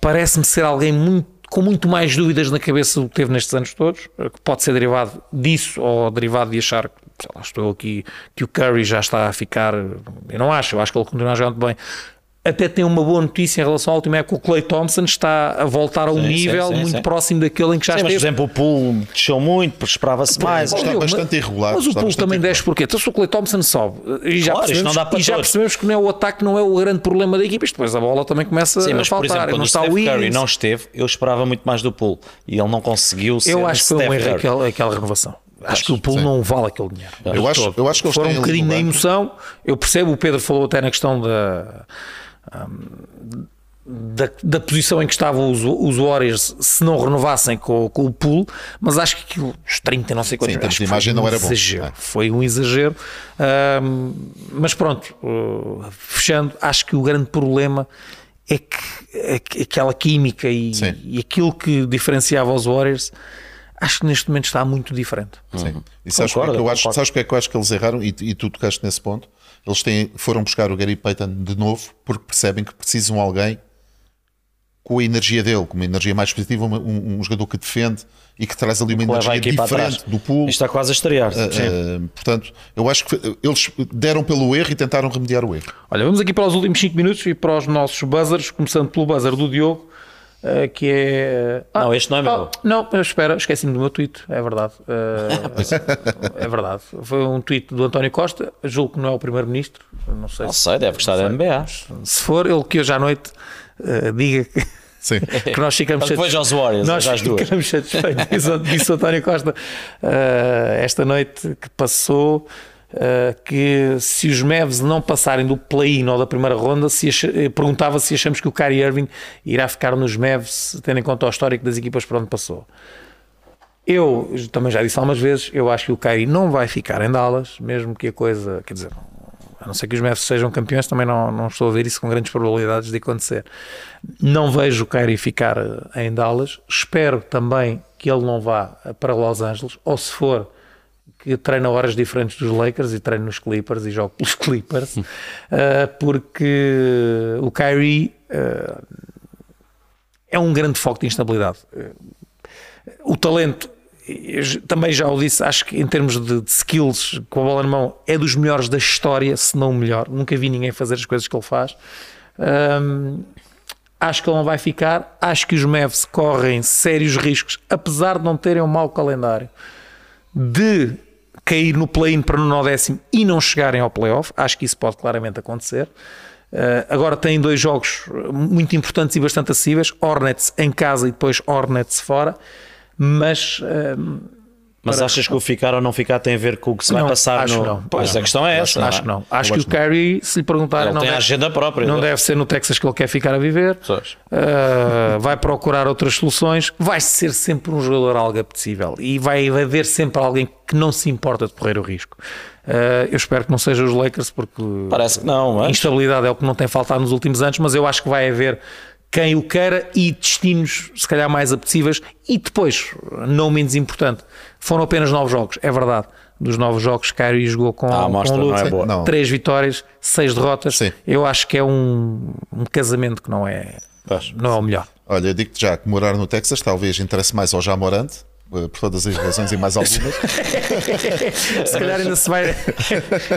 parece-me ser alguém muito com muito mais dúvidas na cabeça do que teve nestes anos todos, que pode ser derivado disso ou derivado de achar que lá, estou aqui que o Curry já está a ficar. Eu não acho, eu acho que ele continua a jogar muito bem. Até tem uma boa notícia em relação ao último época, o Clay Thompson está a voltar a um Sim, nível sim, muito sim. próximo daquele em que já Sim, mas, por esteve. exemplo, o pool desceu muito, porque esperava-se mais. está Meu, bastante mas- irregular, Mas o pool também desce porquê? Então se o Clay Thompson sobe e já, Claro, percebemos, não dá para e já percebemos que não é o ataque não é o grande problema da equipa, isto depois a bola também começa Sim, a mas por faltar. exemplo, quando não o está Steph o Curry não esteve, eu esperava muito mais do pool e ele não conseguiu ser Eu acho que foi um erro aquela, aquela renovação. Acho que o pool sim. não vale aquele dinheiro. Eu acho- eu acho que eles Foram têm um bocadinho na emoção. Eu percebo, o Pedro falou até na questão da. Hum, Da, da posição em que estavam os, os Warriors se não renovassem com, com o pool, mas acho que aquilo, os 30, não sei quantos, Sim, acho de imagem um não era bom. exagero. É. Foi um exagero. Hum, mas pronto, uh, fechando, acho que o grande problema é que é que aquela química e, e aquilo que diferenciava os Warriors, acho que neste momento está muito diferente. Sim. E sabes porque, é Concordo, que eu acho, concordo. sabes porque é que eu acho que eles erraram? E, e tu tocaste nesse ponto. Eles têm, foram buscar o Gary Payton de novo porque percebem que precisam de alguém com a energia dele, com uma energia mais positiva, um, um- um jogador que defende e que traz ali uma Leva energia diferente do pool. Isto está quase a estrear. Sim. Uh, portanto, eu acho que eles deram pelo erro e tentaram remediar o erro. Olha, vamos aqui para os últimos 5 minutos e para os nossos buzzers, começando pelo buzzer do Diogo, eh, que é. Ah, Não, este não é meu. ah, não, espera, esqueci-me do meu tweet, é verdade. Eh, é verdade. Foi um tweet do António Costa, julgo que não é o Primeiro-Ministro, não sei Não se, sei, deve gostar da NBA. se for, ele que hoje à noite eh, diga que. Sim. que nós ficamos Depois satis- aos Warriors, nós às duas. ficamos satisfeitos disse, António Costa esta noite que passou que se os Mavs não passarem do play-in ou da primeira ronda se eh, perguntava se achamos que o Kyrie Irving irá ficar nos Mavs tendo em conta o histórico das equipas por onde passou eu também já disse algumas vezes eu acho que o Kyrie não vai ficar em Dallas mesmo que a coisa, quer dizer a não ser que os Mavs sejam campeões, também não, não estou a ver isso com grandes probabilidades de acontecer. Não vejo o Kyrie ficar eh, em Dallas. Espero também que ele não vá eh, para Los Angeles, ou se for, que treine a horas diferentes dos Lakers e treine nos Clippers e jogue pelos Clippers, eh, porque o Kyrie eh, é um grande foco de instabilidade. Eh, O talento também já o disse, acho que em termos de, de skills com a bola na mão é dos melhores da história, se não o melhor. Nunca vi ninguém fazer as coisas que ele faz. Hum, acho que ele não vai ficar. Acho que os Mavs correm sérios riscos, apesar de não terem um mau calendário, de cair no play-in para no décimo e não chegarem ao playoff. Acho que isso pode claramente acontecer. Uh, agora têm dois jogos muito importantes e bastante acessíveis: Hornets em casa e depois Hornets fora. Mas uh, Mas achas que o ficar ou não ficar tem a ver com o que se vai Não, passar acho no. não. Pois Acho a questão é essa. acho que não. não. Acho que o Curry, se lhe perguntarem, Ele não tem deve, agenda própria. não deve ser no Texas que ele quer ficar a viver. Uh, vai procurar outras soluções. Vai ser sempre um jogador algo apetecível e vai haver sempre alguém que não se importa de correr o risco. Uh, eu espero que não seja os Lakers, porque Parece que não, mas- instabilidade é o que não tem faltado nos últimos anos, mas eu acho que vai haver quem o queira e destinos se calhar mais apetecíveis e depois, não menos importante, foram apenas nove jogos, é verdade. Dos nove jogos, Kyrie jogou com, A amostra com o não é três vitórias, seis derrotas. Sim. Eu acho que é um, um casamento que não é, não é o melhor. Olha, eu digo-te já que morar no Texas talvez interesse mais ao Jamorante por todas as razões e mais algumas. Se calhar ainda se vai.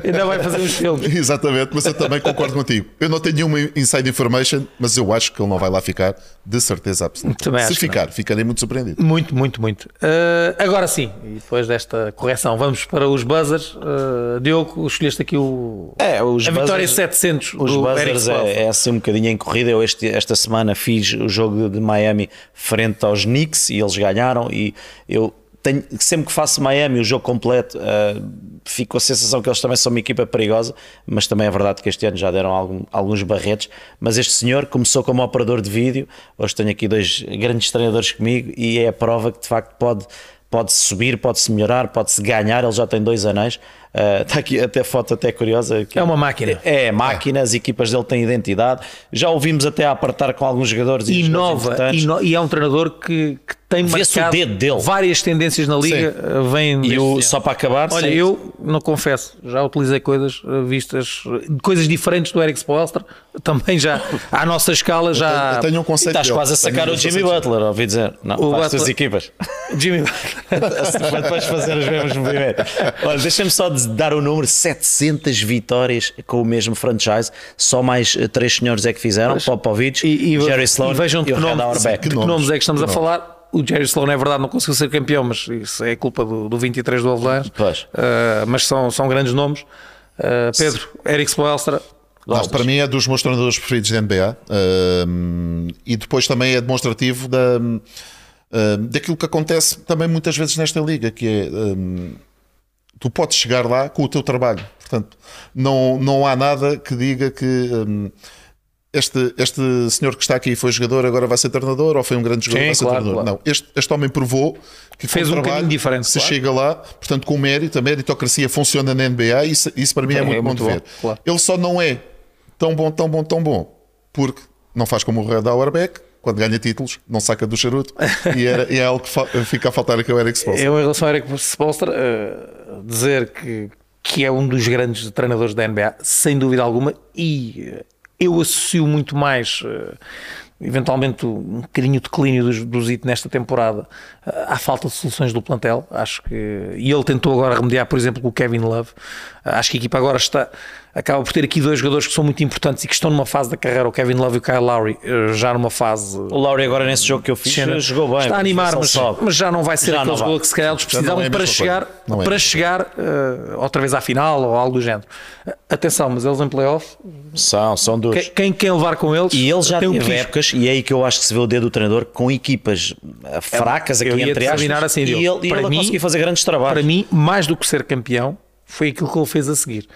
ainda vai fazer uns filmes. Exatamente, mas eu também concordo contigo. Eu não tenho nenhuma inside information, mas eu acho que ele não vai lá ficar, de certeza absoluta. Também Se ficar, ficarei muito surpreendido. Muito, muito, muito. Uh, agora sim, e depois desta correção, vamos para os buzzers. Uh, Diogo, escolheste aqui o. É, os a vitória buzzers- 700 Os buzzers é, é assim um bocadinho em corrida. Eu este- esta semana fiz o jogo de Miami frente aos Knicks e eles ganharam. E eu tenho, sempre que faço Miami o jogo completo, ah, fico com a sensação que eles também são uma equipa perigosa. Mas também é verdade que este ano já deram algum- alguns barretes. Mas este senhor começou como operador de vídeo. Hoje tenho aqui dois grandes treinadores comigo e é a prova que de facto pode. Pode-se subir, pode-se melhorar, pode-se ganhar. Ele já tem dois anéis. Está aqui até foto até curiosa. que- É uma máquina. é, máquina, as equipas dele têm identidade. Já ouvimos até a apartar com alguns jogadores e jogadores Inova ino- e é um treinador que, que tem marcado o dedo dele. várias tendências na liga. Vem E o, ano. só para acabar, Olha, sim. eu não confesso, já utilizei coisas uh, vistas, coisas diferentes do Eric Spoelstra, também já à nossa escala já. Eu tenho um E conceito. estás quase a sacar o Jimmy conceito Butler, ouvi dizer. Não, O as tuas Butler- equipas. Jimmy para depois fazer os mesmos movimentos. Olha, deixa-me só de- dar o número: 700 vitórias com o mesmo franchise. Só mais eh, três senhores é que fizeram: Popovich, e, e, Jerry Sloan e vejam e que, o Red nome, Auerbach. de que nomes. é que estamos Que a falar. O Jerry Sloan é verdade, não conseguiu ser campeão, mas isso é culpa do, do 23 do Avalanche. Pois. Uh, mas são, são grandes nomes. Uh, Pedro, Eric Spoelstra, Não, para mim é dos meus treinadores preferidos da NBA hum, e depois também é demonstrativo da, daquilo que acontece também muitas vezes nesta liga, que é tu podes chegar lá com o teu trabalho. Portanto, não, não há nada que diga que hum, este, este senhor que está aqui foi jogador, agora vai ser treinador, ou foi um grande jogador, Sim, vai ser claro, treinador. claro. Não, este, este homem provou que Fez um trabalho caminho diferente, se claro. chega lá, portanto, com mérito, a meritocracia funciona na NBA e isso, isso para mim é, É, muito, é bom muito de bom, ver. claro. Ele só não é tão bom, tão bom, tão bom, porque não faz como o Red Auerbach, quando ganha títulos, não saca do charuto, e, era, e é algo que fica a faltar aqui ao Eric Spoelstra. Eu, em relação ao Eric Spoelstra, uh, dizer que, que é um dos grandes treinadores da NBA, sem dúvida alguma, e uh, eu associo muito mais, uh, eventualmente, um bocadinho de declínio dos, dos IT nesta temporada à falta de soluções do plantel. Acho que. E ele tentou agora remediar, por exemplo, com o Kevin Love. Acho que a equipa agora está. Acaba por ter aqui dois jogadores que são muito importantes e que estão numa fase da carreira, o Kevin Love e o Kyle Lowry, uh, já numa fase O Lauri agora nesse jogo que eu fiz Cena. jogou bem. Está a animar, mas, mas já não vai ser Já aquele jogador que se calhar eles não precisavam é para chegar, é. para chegar eh, outra vez à final ou algo do género. Eh, Atenção, mas eles em playoff, São, são duros. quem, quem quer levar com eles E ele já tem um épocas, e é aí que eu acho que se vê o dedo do treinador com equipas eh, fracas eu aqui ia entre aspas. assim, e ele, Para ele mim- conseguiu fazer grandes trabalhos. Para mim, mais do que ser campeão, foi aquilo que ele fez a seguir.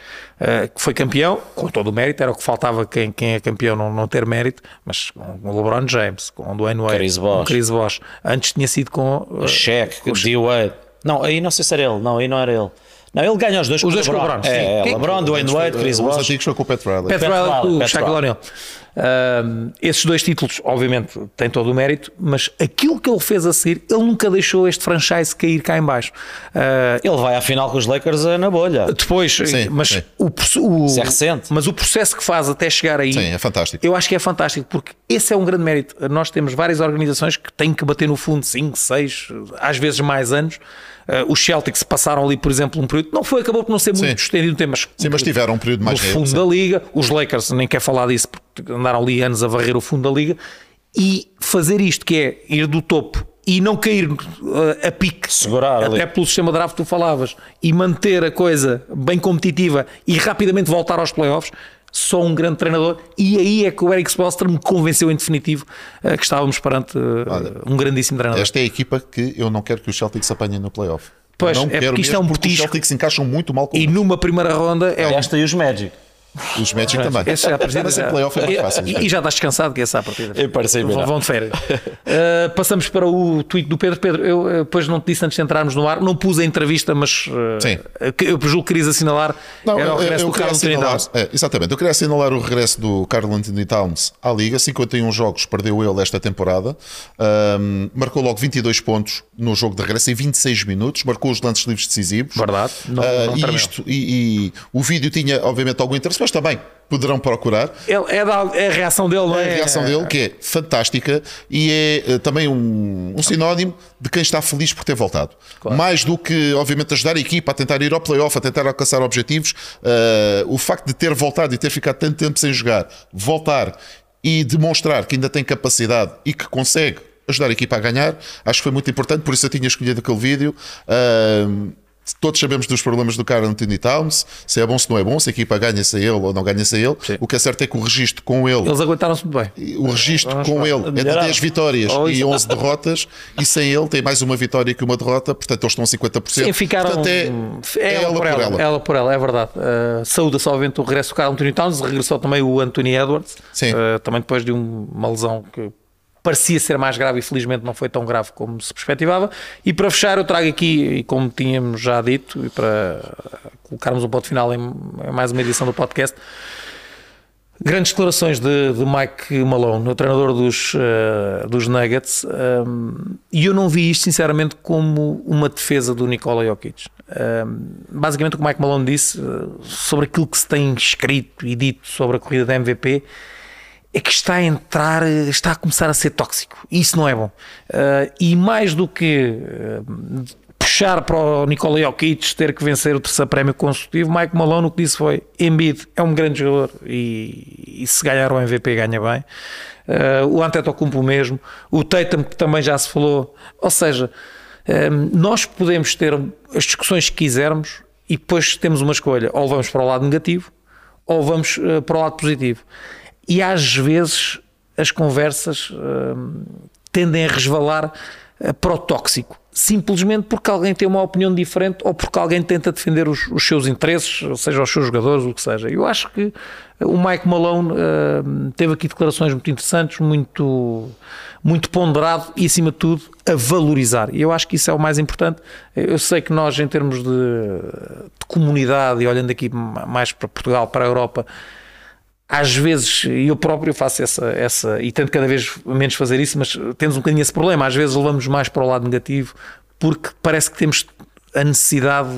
Que foi campeão, com todo o mérito, era o que faltava quem, quem é campeão não, não ter mérito, mas com o LeBron James, com o Dwayne Wade, Chris com Bosh. o Chris Bosh. Antes tinha sido com o Shaq, o D-Wade. Não, aí não sei se era ele. Não, aí não era ele. Não, ele ganha os dois Os dois com o LeBron, sim. É, é LeBron, Dwayne Wade, Chris Os Bosh. antigos foi com o Pat Riley. Pat Riley o Riley. O'Neal. Esses dois títulos, obviamente, têm todo o mérito, mas aquilo que ele fez a seguir, ele nunca deixou este franchise cair cá em baixo. Uh, Ele vai à final com os Lakers eh, na bolha. depois, Sim, mas, sim. O, o- Isso é recente. mas o processo que faz até chegar aí, Sim, é fantástico. eu acho que é fantástico, porque esse é um grande mérito. Nós temos várias organizações que têm que bater no fundo 5, 6, às vezes mais anos. Uh, os Celtics passaram ali, por exemplo, um período, não foi, acabou por não ser muito Sim. estendido o tempo, mas Sim, mas tiveram um período mais no fundo sim. da liga. Os Lakers, nem quer falar disso, porque andaram ali anos a varrer o fundo da liga. E fazer isto, que é ir do topo e não cair uh, a pique, Segurar ali. até pelo sistema de draft que tu falavas, e manter a coisa bem competitiva e rapidamente voltar aos playoffs. Só um grande treinador, e aí é que o Eric Spoelstra me convenceu em definitivo uh, que estávamos perante uh, Olha, um grandíssimo treinador. Esta é a equipa que eu não quero que os Celtics apanhem no playoff. Pois, não é quero porque isto é um porque os petisco. Celtics encaixam muito mal com E numa primeira ronda é o Esta e os Magic. Os Magic também. Esse já, a partida Mas em playoff é mais fácil. E, e já estás descansado que essa é a partida. Eu parecei vão, vão de férias. Uh, passamos para o tweet do Pedro. Pedro, eu uh, depois não te disse antes de entrarmos no ar, não pus a entrevista, mas uh, Sim. que eu julgo que querias assinalar. Não, era o eu, regresso eu do queria Carlos Anthony assinalar, Towns. é, exatamente, eu queria assinalar o regresso do Carl Anthony Towns à Liga. 51 jogos perdeu ele esta temporada. Ahm, marcou logo 22 pontos no jogo de regresso em 26 minutos. Marcou os lances livres decisivos. Verdade. Não- Ah, não e, isto, e, e o vídeo tinha, obviamente, algum interesse. Pessoas também poderão procurar. Ele, é, da, é, a reação dele, não é? A reação dele, que é fantástica e é uh, também um, um, sinónimo de quem está feliz por ter voltado. Claro. Mais do que, obviamente, ajudar a equipa a tentar ir ao playoff, a tentar alcançar objetivos, uh, o facto de ter voltado e ter ficado tanto tempo sem jogar, voltar e demonstrar que ainda tem capacidade e que consegue ajudar a equipa a ganhar, acho que foi muito importante, por isso eu tinha escolhido aquele vídeo. Uh, Todos sabemos dos problemas do Carl Anthony Towns, se é bom, se não é bom, se a equipa ganha-se a ele ou não ganha-se a ele. Sim. O que é certo é que o registro com ele. Eles aguentaram-se muito bem. O registro com ele é de 10 vitórias oh, e 11 derrotas, e sem ele tem mais uma vitória que uma derrota, portanto eles estão a 50%. Sim, ficaram. Portanto, é, é ela, ela, por ela, ela. ela por ela, é verdade. Uh, saúde obviamente o regresso do Carl Anthony Towns, regressou também o Anthony Edwards, uh, também depois de uma lesão que parecia ser mais grave e felizmente não foi tão grave como se perspectivava. E para fechar, eu trago aqui, e como tínhamos já dito, e para colocarmos um ponto final em, mais uma edição do podcast, Grandes declarações de, de, Mike Malone, o treinador dos, uh, dos Nuggets, um, e eu não vi isto sinceramente como uma defesa do Nikola Jokic. Um, basicamente, o que Mike Malone disse uh, sobre aquilo que se tem escrito e dito sobre a corrida da MVP é que está a entrar, está a começar a ser tóxico. Isso não é bom. Uh, e mais do que uh, puxar para o Nikola Jokic ter que vencer o terceiro prémio consecutivo, Mike Malone o que disse foi Embiid é um grande jogador e, e se ganhar o MVP ganha bem. Uh, o Antetokounmpo mesmo, o Tatum que também já se falou. Ou seja, nós podemos ter as discussões que quisermos e depois temos uma escolha, ou vamos para o lado negativo ou vamos para o lado positivo e às vezes as conversas uh, tendem a resvalar uh, para o tóxico, simplesmente porque alguém tem uma opinião diferente ou porque alguém tenta defender os, os seus interesses, seja os seus jogadores, o que seja. Eu acho que o Mike Malone uh, teve aqui declarações muito interessantes, muito, muito ponderado e, acima de tudo, a valorizar. E eu acho que isso é o mais importante. Eu sei que nós, em termos de, de comunidade, e olhando aqui mais para Portugal, para a Europa, às vezes, eu próprio faço essa, essa, e tento cada vez menos fazer isso, mas temos um bocadinho esse problema. Às vezes levamos mais para o lado negativo porque parece que temos a necessidade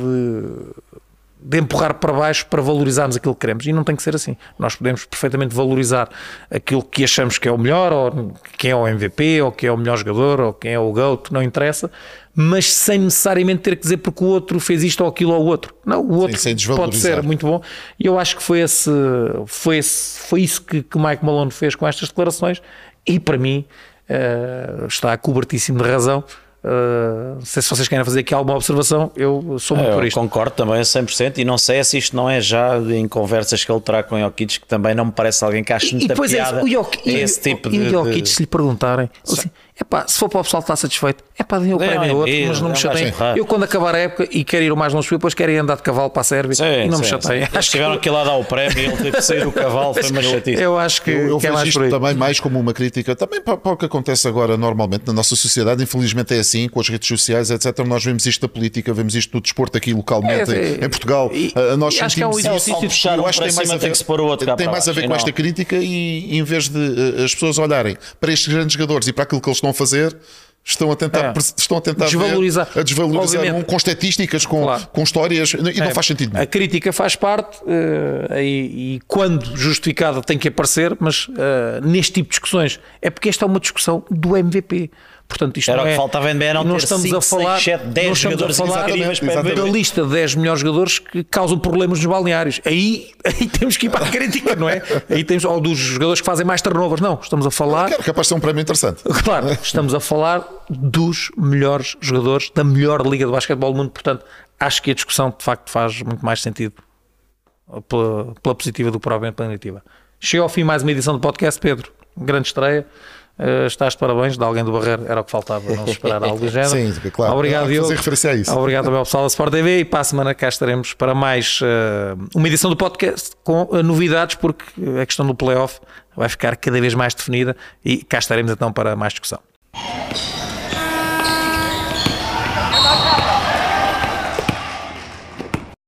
de, empurrar para baixo para valorizarmos aquilo que queremos. E não tem que ser assim. Nós podemos perfeitamente valorizar aquilo que achamos que é o melhor, ou quem é o MVP, ou quem é o melhor jogador, ou quem é o GOAT, não interessa, mas sem necessariamente ter que dizer porque o outro fez isto ou aquilo ou o outro. Não, o outro Sim, pode ser muito bom. E eu acho que foi, esse, foi, esse, foi isso que, que Mike Malone fez com estas declarações e para mim uh, está cobertíssimo de razão. Uh, não sei se vocês querem fazer aqui alguma observação, eu sou muito é, por isto. Concordo também a 100% e não sei se isto não é já em conversas que ele terá com o Jokic, que também não me parece alguém que ache muita e, piada é, o Jokic, esse tipo e, de... E o Jokic, se lhe perguntarem, assim, Epá, se for para o pessoal estar satisfeito, é para dar o prémio a outro, mas não me chateiem. Eu, quando acabar a época e quero ir o mais longe depois quero ir andar de cavalo para a Sérvia sim, e não sim, me chateiem. Acho que chegaram aqui lá dar o prémio e ele teve que sair o cavalo, foi uma chatice. Eu acho que, eu, eu que é mais isto também mais como uma crítica, também para, para, o que acontece agora normalmente na nossa sociedade. Infelizmente é assim, com as redes sociais, etc. Nós vemos isto da política, vemos isto no desporto aqui localmente é, é, em Portugal. E, nós e acho que é um exercício de puxar eu acho que tem mais a ver, tem mais a ver com esta crítica e em vez de eh, as pessoas olharem para estes grandes jogadores e para aquilo que eles estão a fazer estão a tentar, é. estão a tentar desvalorizar, ver, a desvalorizar um, com estatísticas, com, claro. com histórias, e não é. faz sentido. A crítica faz parte uh, e, e, quando justificada tem que aparecer, mas uh, neste tipo de discussões é porque esta é uma discussão do MVP. Portanto, isto Era o que é, faltava em não nós estamos 5, a falar, 6, 7, 10 jogadores a falar da lista de 10 melhores jogadores que causam problemas nos balneários. Aí, aí temos que ir para a crítica, não é? Aí temos, ou dos jogadores que fazem mais turnovers. Não, estamos a falar. Claro, capaz de ser um prémio interessante. Claro, estamos a falar dos melhores jogadores da melhor liga de basquetebol do mundo. Portanto, acho que a discussão de facto faz muito mais sentido pela, pela positiva do que provavelmente pela negativa. Chegou ao fim mais uma edição do podcast, Pedro. Grande estreia. Uh, estás de parabéns, de alguém do Barreiro, era o que faltava, não esperar algo do género. Sim, claro. Obrigado, Diogo. referência a isso. Obrigado também ao pessoal da Sport TV e para a semana cá estaremos para mais uh, uma edição do podcast com uh, novidades, porque a questão do playoff vai ficar cada vez mais definida e cá estaremos então para mais discussão.